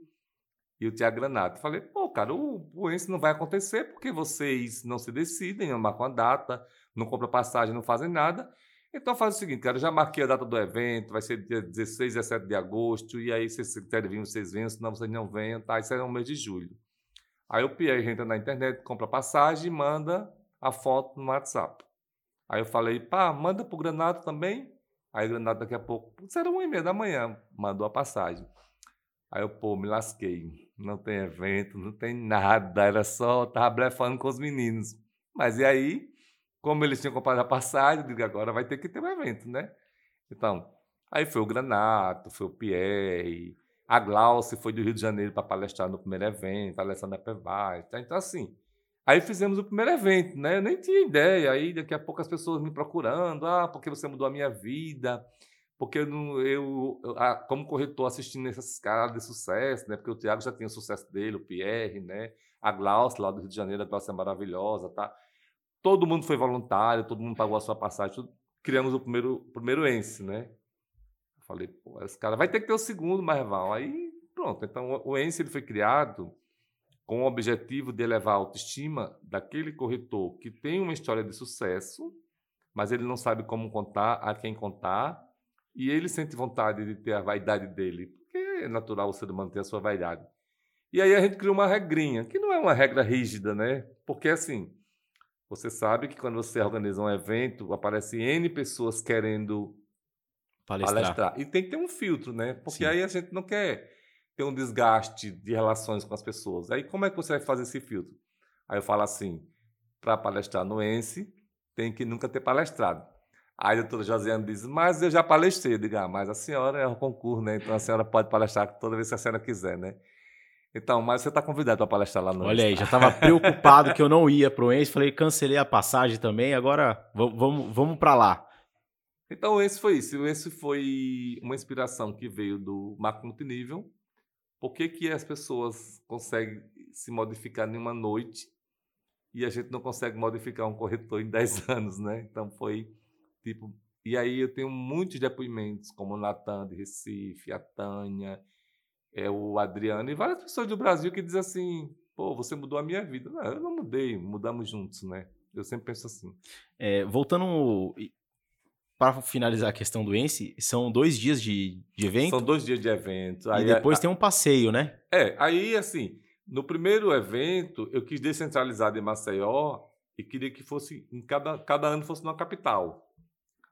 e o Tiago Granato. Falei, pô, cara, o, o Ence não vai acontecer porque vocês não se decidem, não marcam a data, não compram passagem, não fazem nada. Então faz o seguinte, cara, já marquei a data do evento, vai ser dia 16, 17 de agosto, e aí se vocês querem vir, vocês venham, senão vocês não venham, tá? Isso é no mês de julho. Aí o Pierre entra na internet, compra passagem e manda a foto no WhatsApp. Aí eu falei, pá, manda pro Granado também. Aí o Granado daqui a pouco, isso era uma e meia da manhã, mandou a passagem. Aí eu, pô, me lasquei. Não tem evento, não tem nada. Era só, tava blefando com os meninos. Mas e aí, como eles tinham comprado a passagem, eu digo, agora vai ter que ter um evento, né? Então, aí foi o Granato, foi o Pierre, a Glauce foi do Rio de Janeiro para palestrar no primeiro evento, a Alessandra Pevai. Tá? Então, assim, aí fizemos o primeiro evento, né? Eu nem tinha ideia. Aí, daqui a pouco, as pessoas me procurando. Ah, porque você mudou a minha vida. Porque eu, eu, como corretor, assistindo essas caras de sucesso, né? Porque o Tiago já tinha o sucesso dele, o Pierre, né? A Glauce, lá do Rio de Janeiro, a Glauce é maravilhosa, tá? Todo mundo foi voluntário, todo mundo pagou a sua passagem, tudo. criamos o primeiro, primeiro ENSE, né? Falei, pô, esse cara vai ter que ter o segundo Marval. Aí, pronto. Então, o ENSE ele foi criado com o objetivo de elevar a autoestima daquele corretor que tem uma história de sucesso, mas ele não sabe como contar, a quem contar, e ele sente vontade de ter a vaidade dele, porque é natural o ser humano ter a sua vaidade. E aí a gente criou uma regrinha, que não é uma regra rígida, né? Porque assim, você sabe que quando você organiza um evento, aparece N pessoas querendo palestrar. palestrar. E tem que ter um filtro, né? Porque Sim. aí a gente não quer ter um desgaste de relações com as pessoas. Aí como é que você vai fazer esse filtro? Aí eu falo assim, para palestrar no ENSE, tem que nunca ter palestrado. Aí a doutora Josiane diz, mas eu já palestrei. Eu digo, ah, mas a senhora é o concurso, né? Então a senhora pode palestrar toda vez que a senhora quiser, né? Então, mas você está convidado para palestrar lá no Olha aí, já estava preocupado que eu não ia para o ENSE, falei, cancelei a passagem também, agora vamos, vamos para lá. Então, esse foi isso. Esse foi uma inspiração que veio do macro multinível. Por que, que as pessoas conseguem se modificar em uma noite e a gente não consegue modificar um corretor em 10 anos, né? Então, foi tipo... E aí eu tenho muitos depoimentos, como o Natan de Recife, a Tânia, é, o Adriano e várias pessoas do Brasil que dizem assim, pô, você mudou a minha vida. Não, eu não mudei, mudamos juntos, né? Eu sempre penso assim. É, voltando para finalizar a questão do ENSE, são dois dias de, de evento? São dois dias de evento. Aí, e depois a, tem um passeio, né? É, aí assim, no primeiro evento, eu quis descentralizar de Maceió e queria que fosse, em cada, cada ano fosse numa capital.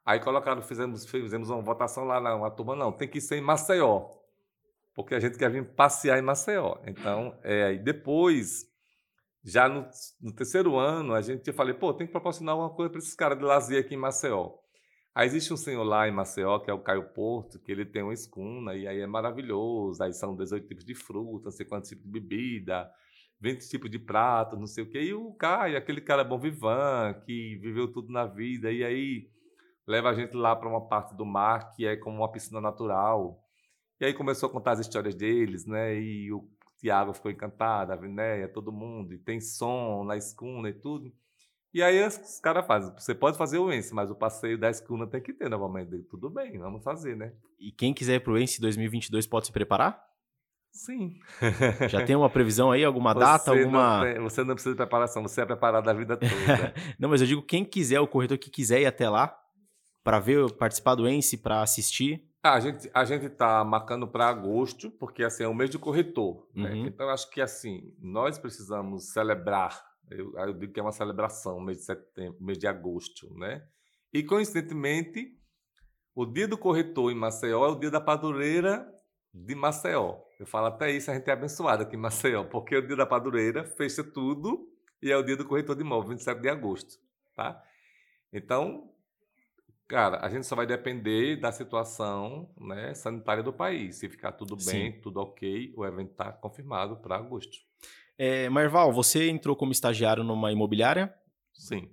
Aí colocaram, fizemos, fizemos uma votação lá na turma, não, tem que ser em Maceió, porque a gente quer vir passear em Maceió. Então, é, depois, já no, no terceiro ano, a gente falei, pô, tem que proporcionar uma coisa para esses caras de lazer aqui em Maceió. Aí existe um senhor lá em Maceió, que é o Caio Porto, que ele tem uma escuna, e aí é maravilhoso. Aí são 18 tipos de fruta, não sei quantos tipos de bebida, 20 tipos de prato, não sei o quê. E o Caio, aquele cara bom vivan, que viveu tudo na vida, e aí leva a gente lá para uma parte do mar que é como uma piscina natural. E aí começou a contar as histórias deles, né? E o Tiago ficou encantado, a Vinéia, todo mundo, e tem som na escuna e tudo. E aí os caras fazem, você pode fazer o ENSE, mas o passeio da escuna tem que ter novamente. Tudo bem, vamos fazer, né? E quem quiser ir pro ENSE 2022 pode se preparar? Sim. Já tem uma previsão aí, alguma você data, alguma... Não tem, você não precisa de preparação, você é preparado a vida toda. não, mas eu digo quem quiser, o corretor que quiser ir até lá, para ver, participar do ENSE, para assistir. Ah, a gente a gente está marcando para agosto, porque assim é o mês de corretor. Né? Uhum. Então acho que assim nós precisamos celebrar eu, eu digo que é uma celebração, mês de setembro, mês de agosto, né? E coincidentemente, o dia do corretor em Maceió é o dia da padureira de Maceió. Eu falo até isso, a gente é abençoado aqui em Maceió, porque o dia da padureira fecha tudo e é o dia do corretor de imóvel, 27 de agosto, tá? Então, cara, a gente só vai depender da situação né, sanitária do país. Se ficar tudo bem, Sim. tudo ok, o evento está confirmado para agosto. É, Marval, você entrou como estagiário numa imobiliária? Sim.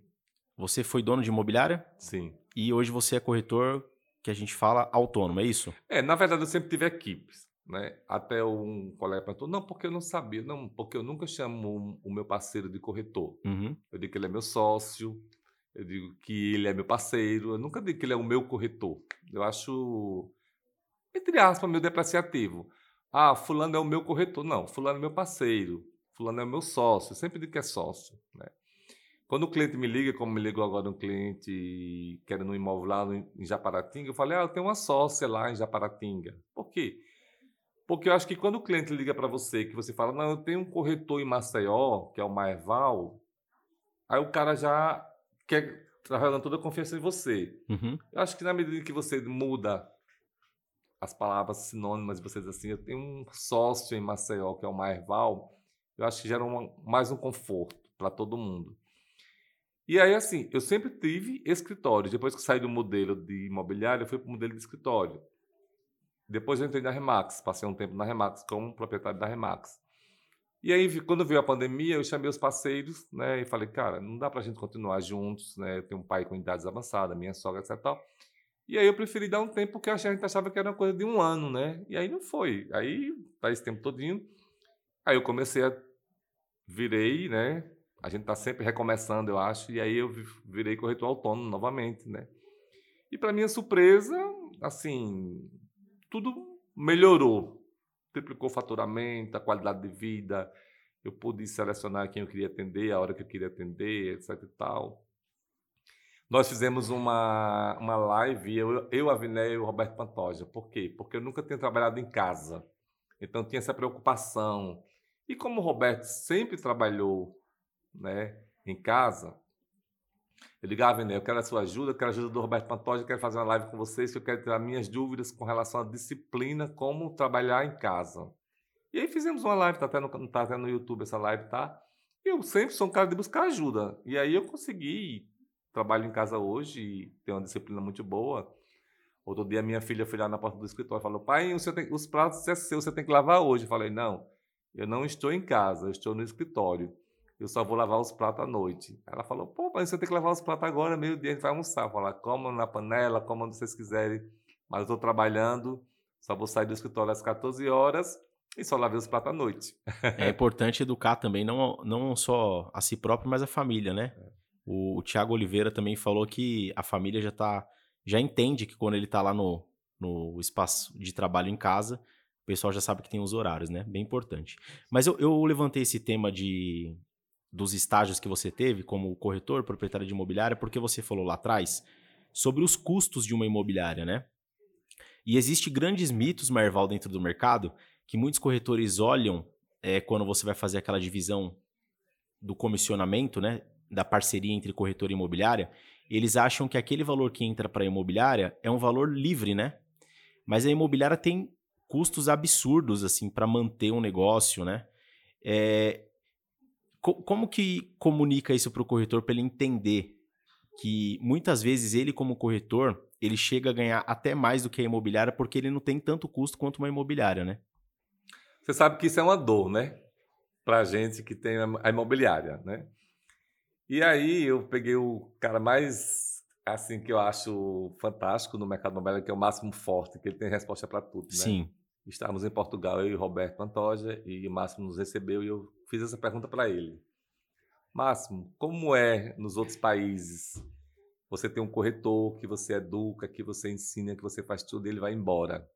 Você foi dono de imobiliária? Sim. E hoje você é corretor, que a gente fala autônomo, é isso? É, na verdade eu sempre tive equipes. Né? Até um colega perguntou, não, porque eu não sabia, não, porque eu nunca chamo o meu parceiro de corretor. Uhum. Eu digo que ele é meu sócio, eu digo que ele é meu parceiro, eu nunca digo que ele é o meu corretor. Eu acho, entre aspas, meio depreciativo. Ah, fulano é o meu corretor. Não, fulano é meu parceiro fulano é meu sócio, eu sempre digo que é sócio, né? Quando o cliente me liga, como me ligou agora um cliente querendo um imóvel lá em Japaratinga, eu falei, ah, eu tenho uma sócia lá em Japaratinga. Por quê? Porque eu acho que quando o cliente liga para você, que você fala, não, eu tenho um corretor em Maceió, que é o Maeval, aí o cara já quer trabalhando toda a confiança em você. Uhum. Eu acho que na medida que você muda as palavras sinônimas de vocês assim. Eu tenho um sócio em Maceió, que é o Marval, eu acho que gera uma, mais um conforto para todo mundo. E aí, assim, eu sempre tive escritório. Depois que saí do modelo de imobiliário, eu fui para o modelo de escritório. Depois eu entrei na Remax, passei um tempo na Remax como proprietário da Remax. E aí, quando veio a pandemia, eu chamei os parceiros, né, e falei, cara, não dá para a gente continuar juntos, né, eu tenho um pai com idades avançadas, minha sogra, etc. Tal. E aí eu preferi dar um tempo porque a gente achava que era uma coisa de um ano, né? E aí não foi. Aí, tá esse tempo todinho. Aí eu comecei a... Virei, né? A gente está sempre recomeçando, eu acho, e aí eu virei corretor autônomo novamente, né? E para minha surpresa, assim, tudo melhorou. Triplicou o faturamento, a qualidade de vida, eu pude selecionar quem eu queria atender, a hora que eu queria atender, etc e tal. Nós fizemos uma, uma live, eu, eu, a Viné e o Roberto Pantoja. Por quê? Porque eu nunca tinha trabalhado em casa. Então tinha essa preocupação. E como o Roberto sempre trabalhou né, em casa, eu ligava, né, eu quero a sua ajuda, eu quero a ajuda do Roberto Pantoja, eu quero fazer uma live com vocês, eu quero tirar minhas dúvidas com relação à disciplina, como trabalhar em casa. E aí fizemos uma live, tá até no, tá até no YouTube essa live, tá? Eu sempre sou um cara de buscar ajuda. E aí eu consegui, trabalho em casa hoje e tenho uma disciplina muito boa. Outro dia minha filha foi lá na porta do escritório e falou, pai, tem, os pratos é seu, você tem que lavar hoje. Eu falei, não, eu não estou em casa, eu estou no escritório eu só vou lavar os pratos à noite. Ela falou, pô, mas você tem que lavar os pratos agora, meio-dia, a gente vai almoçar. Eu falei, como na panela, como onde vocês quiserem, mas eu estou trabalhando, só vou sair do escritório às 14 horas e só lavei os pratos à noite. é importante educar também, não, não só a si próprio, mas a família, né? É. O, o Tiago Oliveira também falou que a família já tá, já entende que quando ele está lá no, no espaço de trabalho em casa, o pessoal já sabe que tem os horários, né? Bem importante. Mas eu, eu levantei esse tema de, dos estágios que você teve como corretor, proprietário de imobiliária, porque você falou lá atrás sobre os custos de uma imobiliária, né? E existe grandes mitos, Marval, dentro do mercado, que muitos corretores olham é, quando você vai fazer aquela divisão do comissionamento, né? Da parceria entre corretor e imobiliária, eles acham que aquele valor que entra para a imobiliária é um valor livre, né? Mas a imobiliária tem custos absurdos, assim, para manter um negócio, né? É, como que comunica isso para o corretor para ele entender que muitas vezes ele, como corretor, ele chega a ganhar até mais do que a imobiliária porque ele não tem tanto custo quanto uma imobiliária, né? Você sabe que isso é uma dor, né? Para gente que tem a imobiliária, né? E aí eu peguei o cara mais assim que eu acho fantástico no mercado imobiliário, que é o Máximo Forte, que ele tem resposta para tudo, né? Sim. Estávamos em Portugal, eu e Roberto Pantoja, e Máximo nos recebeu e eu fiz essa pergunta para ele. Máximo, como é nos outros países? Você tem um corretor que você educa, que você ensina, que você faz tudo, ele vai embora.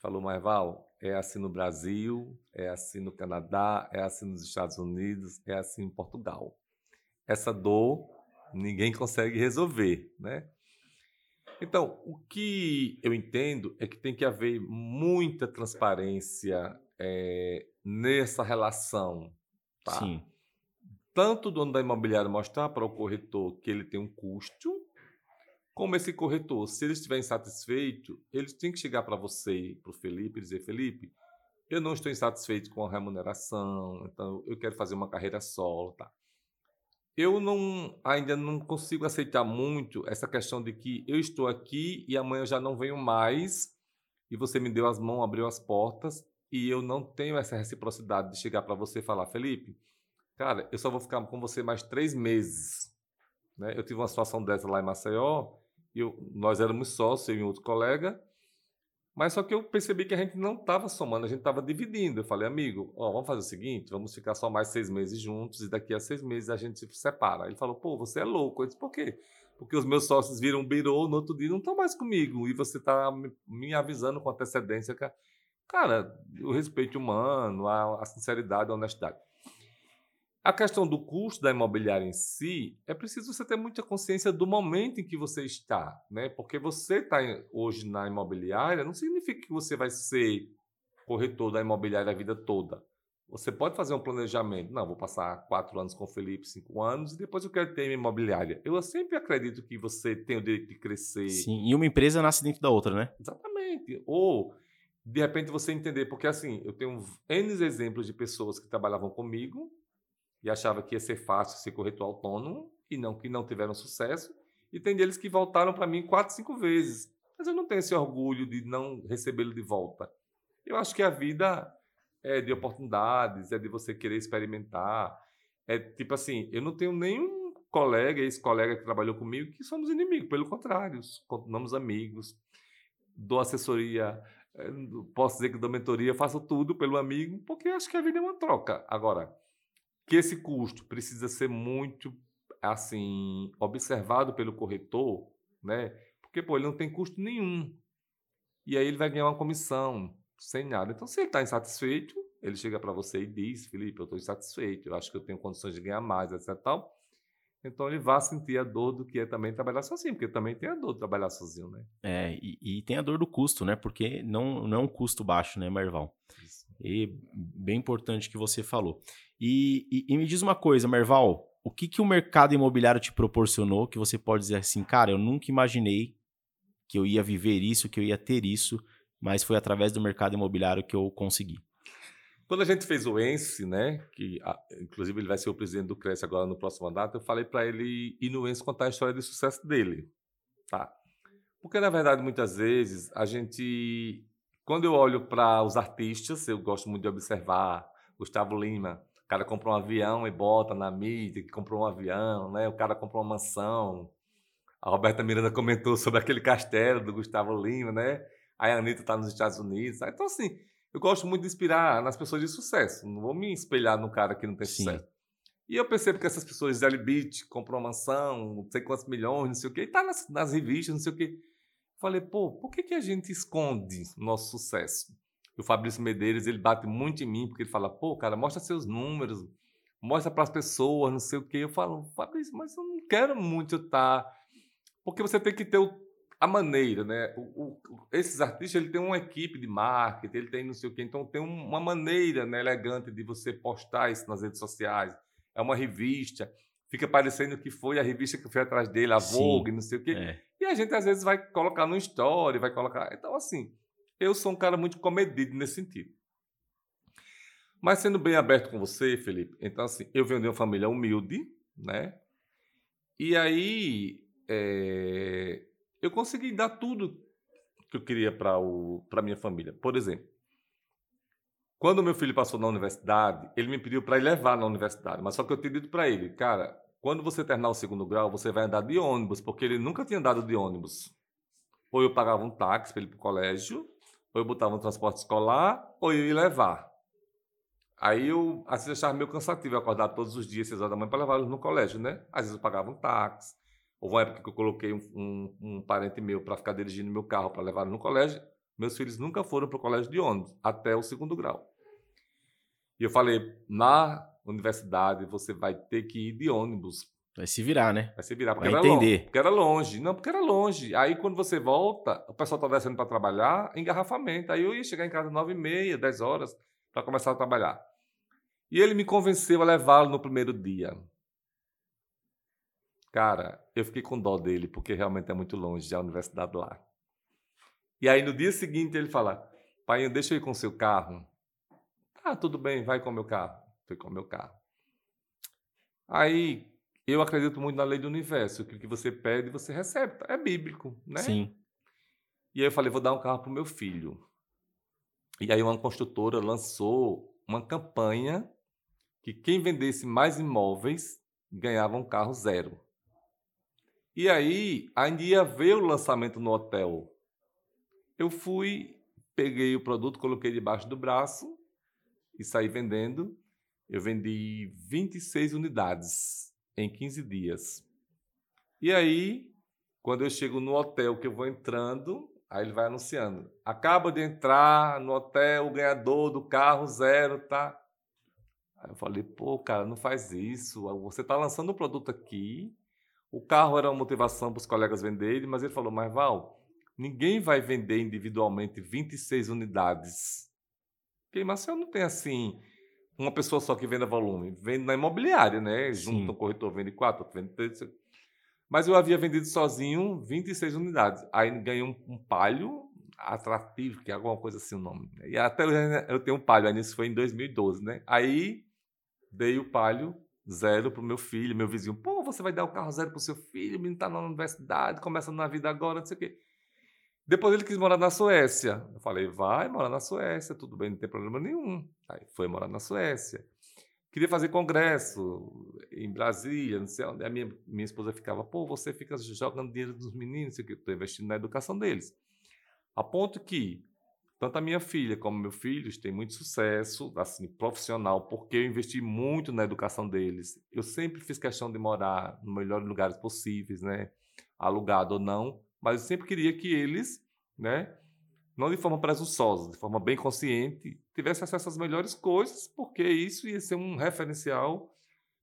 Falou, Marval, é assim no Brasil, é assim no Canadá, é assim nos Estados Unidos, é assim em Portugal. Essa dor ninguém consegue resolver, né? Então, o que eu entendo é que tem que haver muita transparência é, nessa relação. Tá? Sim. Tanto o dono da imobiliária mostrar para o corretor que ele tem um custo, como esse corretor, se ele estiver insatisfeito, ele tem que chegar para você, para o Felipe, e dizer: Felipe, eu não estou insatisfeito com a remuneração, então eu quero fazer uma carreira solo. Tá? Eu não, ainda não consigo aceitar muito essa questão de que eu estou aqui e amanhã eu já não venho mais, e você me deu as mãos, abriu as portas, e eu não tenho essa reciprocidade de chegar para você e falar, Felipe, cara, eu só vou ficar com você mais três meses. Né? Eu tive uma situação dessa lá em Maceió, eu, nós éramos sócios, eu e outro colega, mas só que eu percebi que a gente não estava somando, a gente estava dividindo. Eu falei, amigo, ó, vamos fazer o seguinte, vamos ficar só mais seis meses juntos e daqui a seis meses a gente se separa. Ele falou, pô, você é louco. Eu disse, por quê? Porque os meus sócios viram um birô, no outro dia não estão mais comigo e você está me avisando com antecedência que Cara, o respeito humano, a, a sinceridade, a honestidade. A questão do custo da imobiliária em si, é preciso você ter muita consciência do momento em que você está, né? Porque você está hoje na imobiliária, não significa que você vai ser corretor da imobiliária a vida toda. Você pode fazer um planejamento. Não, vou passar quatro anos com o Felipe, cinco anos, e depois eu quero ter minha imobiliária. Eu sempre acredito que você tem o direito de crescer. Sim, e uma empresa nasce dentro da outra, né? Exatamente. Ou, de repente, você entender, porque assim, eu tenho N exemplos de pessoas que trabalhavam comigo e achavam que ia ser fácil ser corretor autônomo e não que não tiveram sucesso. E tem deles que voltaram para mim quatro, cinco vezes. Mas eu não tenho esse orgulho de não recebê-lo de volta. Eu acho que a vida é de oportunidades, é de você querer experimentar. É tipo assim, eu não tenho nenhum colega, ex-colega que trabalhou comigo, que somos inimigos, pelo contrário, continuamos amigos. Dou assessoria, eh, posso dizer que dou mentoria, faço tudo pelo amigo, porque acho que a vida é uma troca. Agora, que esse custo precisa ser muito assim observado pelo corretor, né? Porque pô, ele não tem custo nenhum. E aí ele vai ganhar uma comissão sem nada. Então, se ele está insatisfeito, ele chega para você e diz: Felipe, eu estou insatisfeito, eu acho que eu tenho condições de ganhar mais, etc. Tal. Então, ele vai sentir a dor do que é também trabalhar sozinho, porque também tem a dor de trabalhar sozinho, né? É, e, e tem a dor do custo, né? Porque não, não é um custo baixo, né, Merval? E bem importante que você falou. E, e, e, me diz uma coisa, Merval, o que, que o mercado imobiliário te proporcionou que você pode dizer assim, cara, eu nunca imaginei que eu ia viver isso, que eu ia ter isso, mas foi através do mercado imobiliário que eu consegui. Quando a gente fez o ENSE, né, que inclusive ele vai ser o presidente do Cresce agora no próximo mandato, eu falei para ele ir no ENSE contar a história de sucesso dele, tá? Porque na verdade muitas vezes a gente, quando eu olho para os artistas, eu gosto muito de observar Gustavo Lima, o cara comprou um avião e bota na mídia que comprou um avião, né? O cara comprou uma mansão. A Roberta Miranda comentou sobre aquele castelo do Gustavo Lima, né? a Anitta está nos Estados Unidos. Então, assim, eu gosto muito de inspirar nas pessoas de sucesso. Não vou me espelhar no cara que não tem Sim. sucesso. E eu percebo que essas pessoas de Beat comprou uma mansão, não sei quantos milhões, não sei o quê, e tá nas, nas revistas, não sei o quê. Falei, pô, por que, que a gente esconde nosso sucesso? E o Fabrício Medeiros, ele bate muito em mim, porque ele fala, pô, cara, mostra seus números, mostra para as pessoas, não sei o quê. Eu falo, Fabrício, mas eu não quero muito estar. Tá... Porque você tem que ter o a maneira, né? O, o, esses artistas ele tem uma equipe de marketing, ele tem não sei o quê, então tem uma maneira né, elegante de você postar isso nas redes sociais. É uma revista, fica parecendo que foi a revista que foi atrás dele, a Vogue, Sim, não sei o quê. É. E a gente às vezes vai colocar no story, vai colocar. Então, assim, eu sou um cara muito comedido nesse sentido. Mas sendo bem aberto com você, Felipe, então assim, eu venho de uma família humilde, né? E aí, é, eu consegui dar tudo que eu queria para minha família. Por exemplo, quando meu filho passou na universidade, ele me pediu para ir levar na universidade, mas só que eu tinha dito para ele, cara, quando você terminar o segundo grau, você vai andar de ônibus, porque ele nunca tinha andado de ônibus. Ou eu pagava um táxi para ele ir para o colégio, ou eu botava um transporte escolar, ou eu ia levar. Aí eu, às vezes, achava meio cansativo acordar todos os dias, seis horas da manhã, para levar eles no colégio, né? Às vezes eu pagava um táxi, Houve uma época que eu coloquei um, um, um parente meu para ficar dirigindo meu carro para levar no colégio. Meus filhos nunca foram para o colégio de ônibus, até o segundo grau. E eu falei, na universidade você vai ter que ir de ônibus. Vai se virar, né? Vai se virar, porque, vai era, entender. Longe, porque era longe. Não, porque era longe. Aí quando você volta, o pessoal está descendo para trabalhar, engarrafamento. Aí eu ia chegar em casa nove e meia, dez horas, para começar a trabalhar. E ele me convenceu a levá-lo no primeiro dia. Cara, eu fiquei com dó dele, porque realmente é muito longe a universidade lá. E aí no dia seguinte ele fala: Pai, deixa eu ir com o seu carro. Ah, tudo bem, vai com o meu carro. Fui com o meu carro. Aí eu acredito muito na lei do universo, que o que você pede, você recebe. É bíblico, né? Sim. E aí eu falei: vou dar um carro para o meu filho. E aí uma construtora lançou uma campanha que quem vendesse mais imóveis ganhava um carro zero. E aí, ainda ia ver o lançamento no hotel. Eu fui, peguei o produto, coloquei debaixo do braço e saí vendendo. Eu vendi 26 unidades em 15 dias. E aí, quando eu chego no hotel que eu vou entrando, aí ele vai anunciando: acaba de entrar no hotel o ganhador do carro zero, tá? Aí eu falei: pô, cara, não faz isso. Você está lançando um produto aqui o carro era uma motivação para os colegas venderem, mas ele falou: Mas Val, ninguém vai vender individualmente 26 unidades. Porque Marcel não tem assim uma pessoa só que venda volume. Vende na imobiliária, né? Sim. Junto um corretor vende quatro, outro vende três. Mas eu havia vendido sozinho 26 unidades. Aí ganhei um, um palio atrativo, que é alguma coisa assim o nome. E até hoje eu tenho um palio, aí isso foi em 2012, né? Aí dei o palio zero pro meu filho, meu vizinho. Pô, você vai dar o carro zero pro seu filho, o menino tá na universidade, começando na vida agora, não sei o quê. Depois ele quis morar na Suécia. Eu falei, vai morar na Suécia, tudo bem, não tem problema nenhum. Aí foi morar na Suécia. Queria fazer congresso em Brasília, não sei onde. A minha, minha esposa ficava, pô, você fica jogando dinheiro dos meninos, que estou investindo na educação deles. A ponto que tanto a minha filha como meu filho têm muito sucesso, assim, profissional, porque eu investi muito na educação deles. Eu sempre fiz questão de morar nos melhores lugares possíveis, né? Alugado ou não, mas eu sempre queria que eles, né, não de forma presunçosa, de forma bem consciente, tivessem acesso às melhores coisas, porque isso ia ser um referencial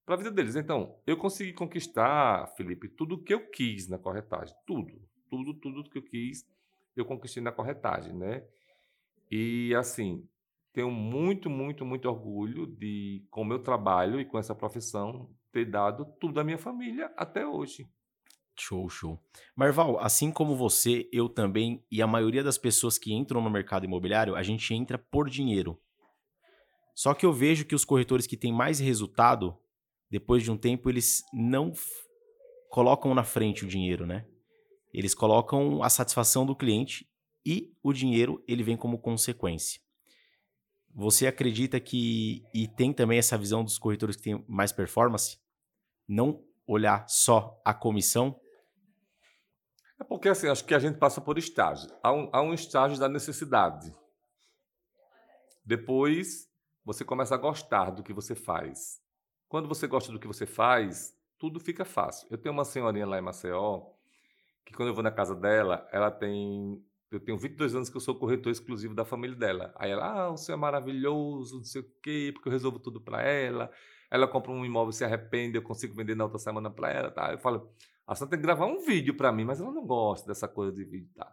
para a vida deles. Então, eu consegui conquistar, Felipe, tudo o que eu quis na corretagem, tudo, tudo, tudo que eu quis, eu conquistei na corretagem, né? E assim, tenho muito, muito, muito orgulho de, com o meu trabalho e com essa profissão, ter dado tudo à minha família até hoje. Show, show. Marval, assim como você, eu também e a maioria das pessoas que entram no mercado imobiliário, a gente entra por dinheiro. Só que eu vejo que os corretores que têm mais resultado, depois de um tempo, eles não colocam na frente o dinheiro, né? Eles colocam a satisfação do cliente e o dinheiro ele vem como consequência. Você acredita que e tem também essa visão dos corretores que têm mais performance? Não olhar só a comissão, é porque assim, acho que a gente passa por estágios. Há um, há um estágio da necessidade. Depois, você começa a gostar do que você faz. Quando você gosta do que você faz, tudo fica fácil. Eu tenho uma senhorinha lá em Maceió, que quando eu vou na casa dela, ela tem. Eu tenho 22 anos que eu sou corretor exclusivo da família dela. Aí ela, ah, senhor é maravilhoso, não sei o quê, porque eu resolvo tudo para ela. Ela compra um imóvel, se arrepende, eu consigo vender na outra semana para ela. Tá? Eu falo, a Santa tem que gravar um vídeo para mim, mas ela não gosta dessa coisa de vídeo, tá?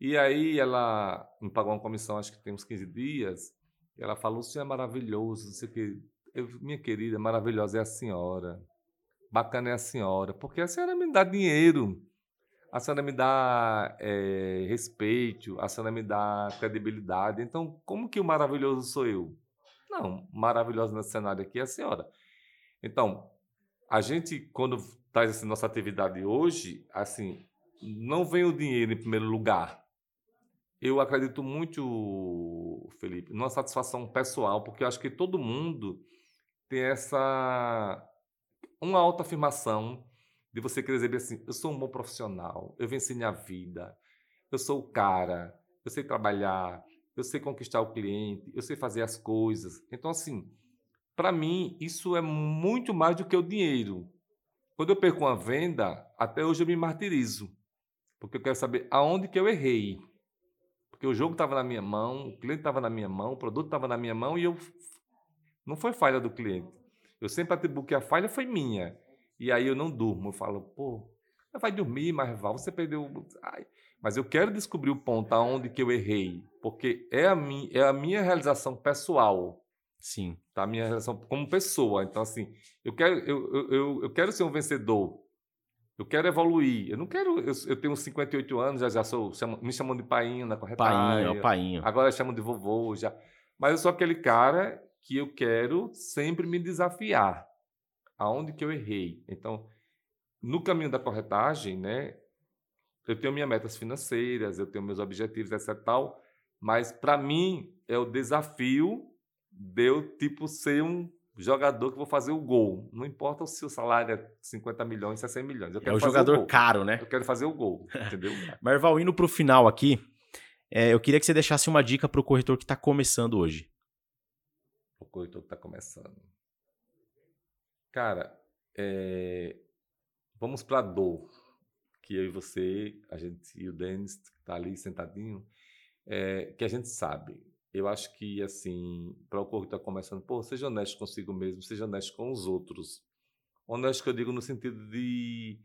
E aí ela me pagou uma comissão, acho que tem uns 15 dias, e ela falou, o senhor é maravilhoso, não sei o que. Eu, minha querida, maravilhosa é a senhora. Bacana é a senhora, porque a senhora me dá dinheiro, a senhora me dá é, respeito, a senhora me dá credibilidade. Então, como que o maravilhoso sou eu? Não, maravilhosa nesse cenário aqui é a senhora. Então, a gente, quando traz essa nossa atividade hoje, assim, não vem o dinheiro em primeiro lugar. Eu acredito muito, Felipe, numa satisfação pessoal, porque eu acho que todo mundo tem essa uma autoafirmação de você querer dizer assim, eu sou um bom profissional, eu venci minha vida, eu sou o cara, eu sei trabalhar, eu sei conquistar o cliente, eu sei fazer as coisas. Então, assim, para mim, isso é muito mais do que o dinheiro. Quando eu perco uma venda, até hoje eu me martirizo, porque eu quero saber aonde que eu errei. Porque o jogo estava na minha mão, o cliente estava na minha mão, o produto estava na minha mão e eu não foi falha do cliente. Eu sempre atribuo que a falha foi minha. E aí eu não durmo, eu falo, pô, vai dormir, mas Val, você perdeu. Ai. Mas eu quero descobrir o ponto aonde que eu errei, porque é a, minha, é a minha realização pessoal. Sim. Tá? Minha relação como pessoa. Então, assim, eu quero, eu, eu, eu quero ser um vencedor. Eu quero evoluir. Eu não quero. Eu, eu tenho 58 anos, já, já sou. Chamo, me chamam de painho na corretagem. Painho, é painho. Agora chamam de vovô já. Mas eu sou aquele cara que eu quero sempre me desafiar. Aonde que eu errei? Então, no caminho da corretagem, né? Eu tenho minhas metas financeiras, eu tenho meus objetivos, etc. Tal, mas para mim é o desafio deu tipo ser um jogador que vou fazer o gol. Não importa se o salário é 50 milhões, se é 100 milhões. é o jogador o caro, né? Eu quero fazer o gol, entendeu? Marval, indo para o final aqui, é, eu queria que você deixasse uma dica para o corretor que está começando hoje. O corretor que está começando. Cara, é... vamos para a dor. Que eu e você, a gente e o Denis, que está ali sentadinho, é... que a gente sabe eu acho que, assim, para o corpo que está começando, pô, seja honesto consigo mesmo, seja honesto com os outros. Honesto que eu digo no sentido de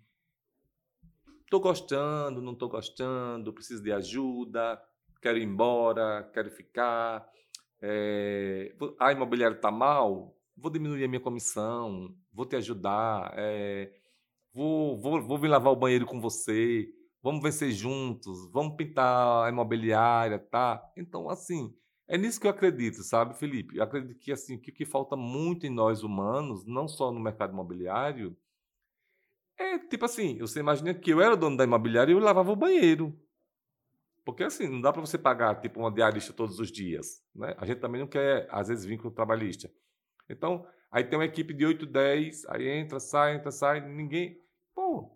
tô gostando, não tô gostando, preciso de ajuda, quero ir embora, quero ficar. é, a imobiliária está mal, vou diminuir a minha comissão, vou te ajudar, é, vou, vou, vou vir lavar o banheiro com você, vamos vencer juntos, vamos pintar a imobiliária, tá? Então, assim, é nisso que eu acredito, sabe, Felipe? Eu acredito que, assim, que o que falta muito em nós humanos, não só no mercado imobiliário, é tipo assim, você imagina que eu era dono da imobiliária e eu lavava o banheiro. Porque assim, não dá para você pagar tipo uma diarista todos os dias, né? A gente também não quer, às vezes, vínculo trabalhista. Então, aí tem uma equipe de 8, 10, aí entra, sai, entra, sai, ninguém. Pô,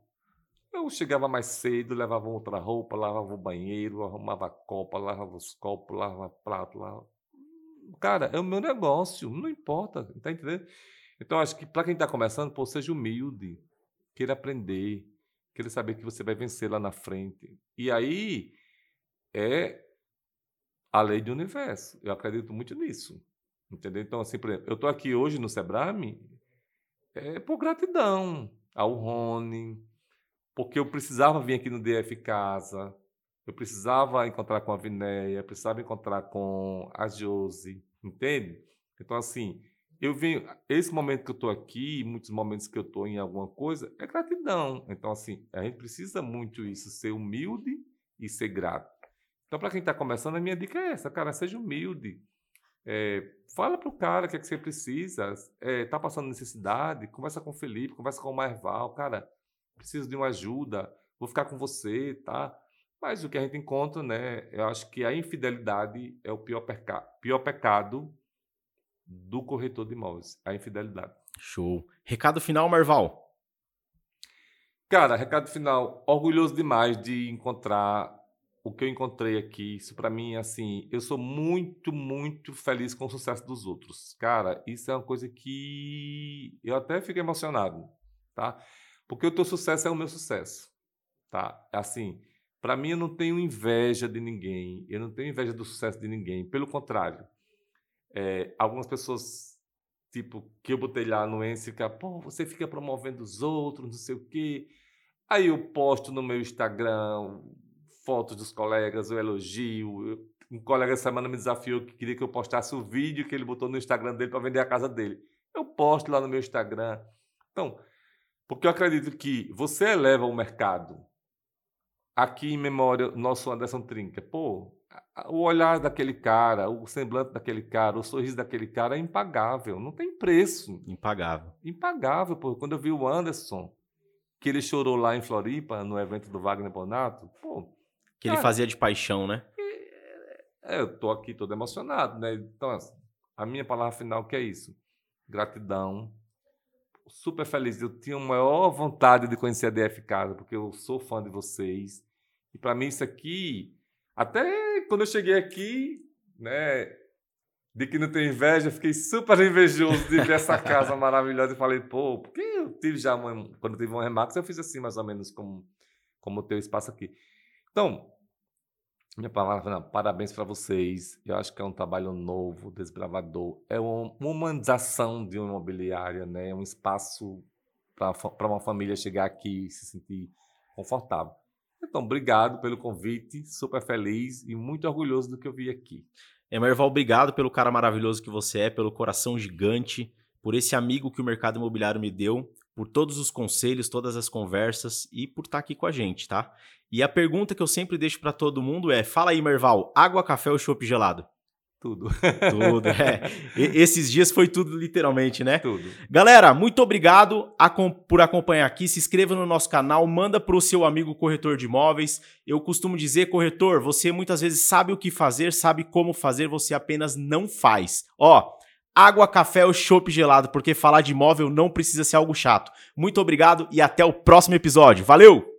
eu chegava mais cedo, levava outra roupa, lavava o banheiro, arrumava a copa, lavava os copos, lavava prato, lavava... Cara, é o meu negócio, não importa, tá entendendo? Então, acho que para quem está começando, pô, seja humilde, queira aprender, queira saber que você vai vencer lá na frente. E aí é a lei do universo. Eu acredito muito nisso. Entendeu? Então, assim, por exemplo, eu estou aqui hoje no Sebrame é por gratidão ao Rony, porque eu precisava vir aqui no DF Casa, eu precisava encontrar com a Vinéia, precisava encontrar com a Josi, entende? Então, assim, eu venho. Esse momento que eu estou aqui, muitos momentos que eu estou em alguma coisa, é gratidão. Então, assim, a gente precisa muito isso, ser humilde e ser grato. Então, para quem está começando, a minha dica é essa, cara, seja humilde. É, fala para o cara o que, é que você precisa. Está é, tá passando necessidade, conversa com o Felipe, conversa com o Marval. Cara, preciso de uma ajuda, vou ficar com você, tá? Mas o que a gente encontra, né? Eu acho que a infidelidade é o pior, peca pior pecado do corretor de imóveis, a infidelidade. Show. Recado final, Marval. Cara, recado final. Orgulhoso demais de encontrar o que eu encontrei aqui, isso para mim, assim, eu sou muito, muito feliz com o sucesso dos outros. Cara, isso é uma coisa que eu até fico emocionado, tá? Porque o teu sucesso é o meu sucesso, tá? Assim, para mim eu não tenho inveja de ninguém, eu não tenho inveja do sucesso de ninguém, pelo contrário. É, algumas pessoas, tipo, que eu botei lá no Ensica, pô, você fica promovendo os outros, não sei o quê. Aí eu posto no meu Instagram fotos dos colegas, o elogio. Um colega essa semana me desafiou que queria que eu postasse o vídeo que ele botou no Instagram dele para vender a casa dele. Eu posto lá no meu Instagram. Então, porque eu acredito que você eleva o mercado. Aqui em memória, nosso Anderson Trinca. Pô, o olhar daquele cara, o semblante daquele cara, o sorriso daquele cara é impagável. Não tem preço. Impagável. Impagável, pô. Quando eu vi o Anderson, que ele chorou lá em Floripa, no evento do Wagner Bonato, pô, que ele fazia de paixão, né? É, eu tô aqui todo emocionado, né? Então, assim, a minha palavra final que é isso. Gratidão. Super feliz. Eu tinha a maior vontade de conhecer a DF Casa, porque eu sou fã de vocês. E para mim isso aqui, até quando eu cheguei aqui, né, de que não tem inveja, fiquei super invejoso de ver essa casa maravilhosa e falei, pô, porque eu tive já uma, quando eu tive um Remax, eu fiz assim mais ou menos como como o teu espaço aqui. Então, minha palavra, não, parabéns para vocês. Eu acho que é um trabalho novo, desbravador. É uma humanização de uma imobiliária, né? É um espaço para uma família chegar aqui e se sentir confortável. Então, obrigado pelo convite, super feliz e muito orgulhoso do que eu vi aqui. Emerval, obrigado pelo cara maravilhoso que você é, pelo coração gigante, por esse amigo que o mercado imobiliário me deu por todos os conselhos, todas as conversas e por estar tá aqui com a gente, tá? E a pergunta que eu sempre deixo para todo mundo é: fala aí, Merval, água, café ou chopp gelado? Tudo. Tudo, é. E, esses dias foi tudo, literalmente, né? Tudo. Galera, muito obrigado por acompanhar aqui. Se inscreva no nosso canal, manda para o seu amigo corretor de imóveis. Eu costumo dizer, corretor, você muitas vezes sabe o que fazer, sabe como fazer, você apenas não faz. Ó, água, café ou chopp gelado, porque falar de imóvel não precisa ser algo chato. Muito obrigado e até o próximo episódio. Valeu!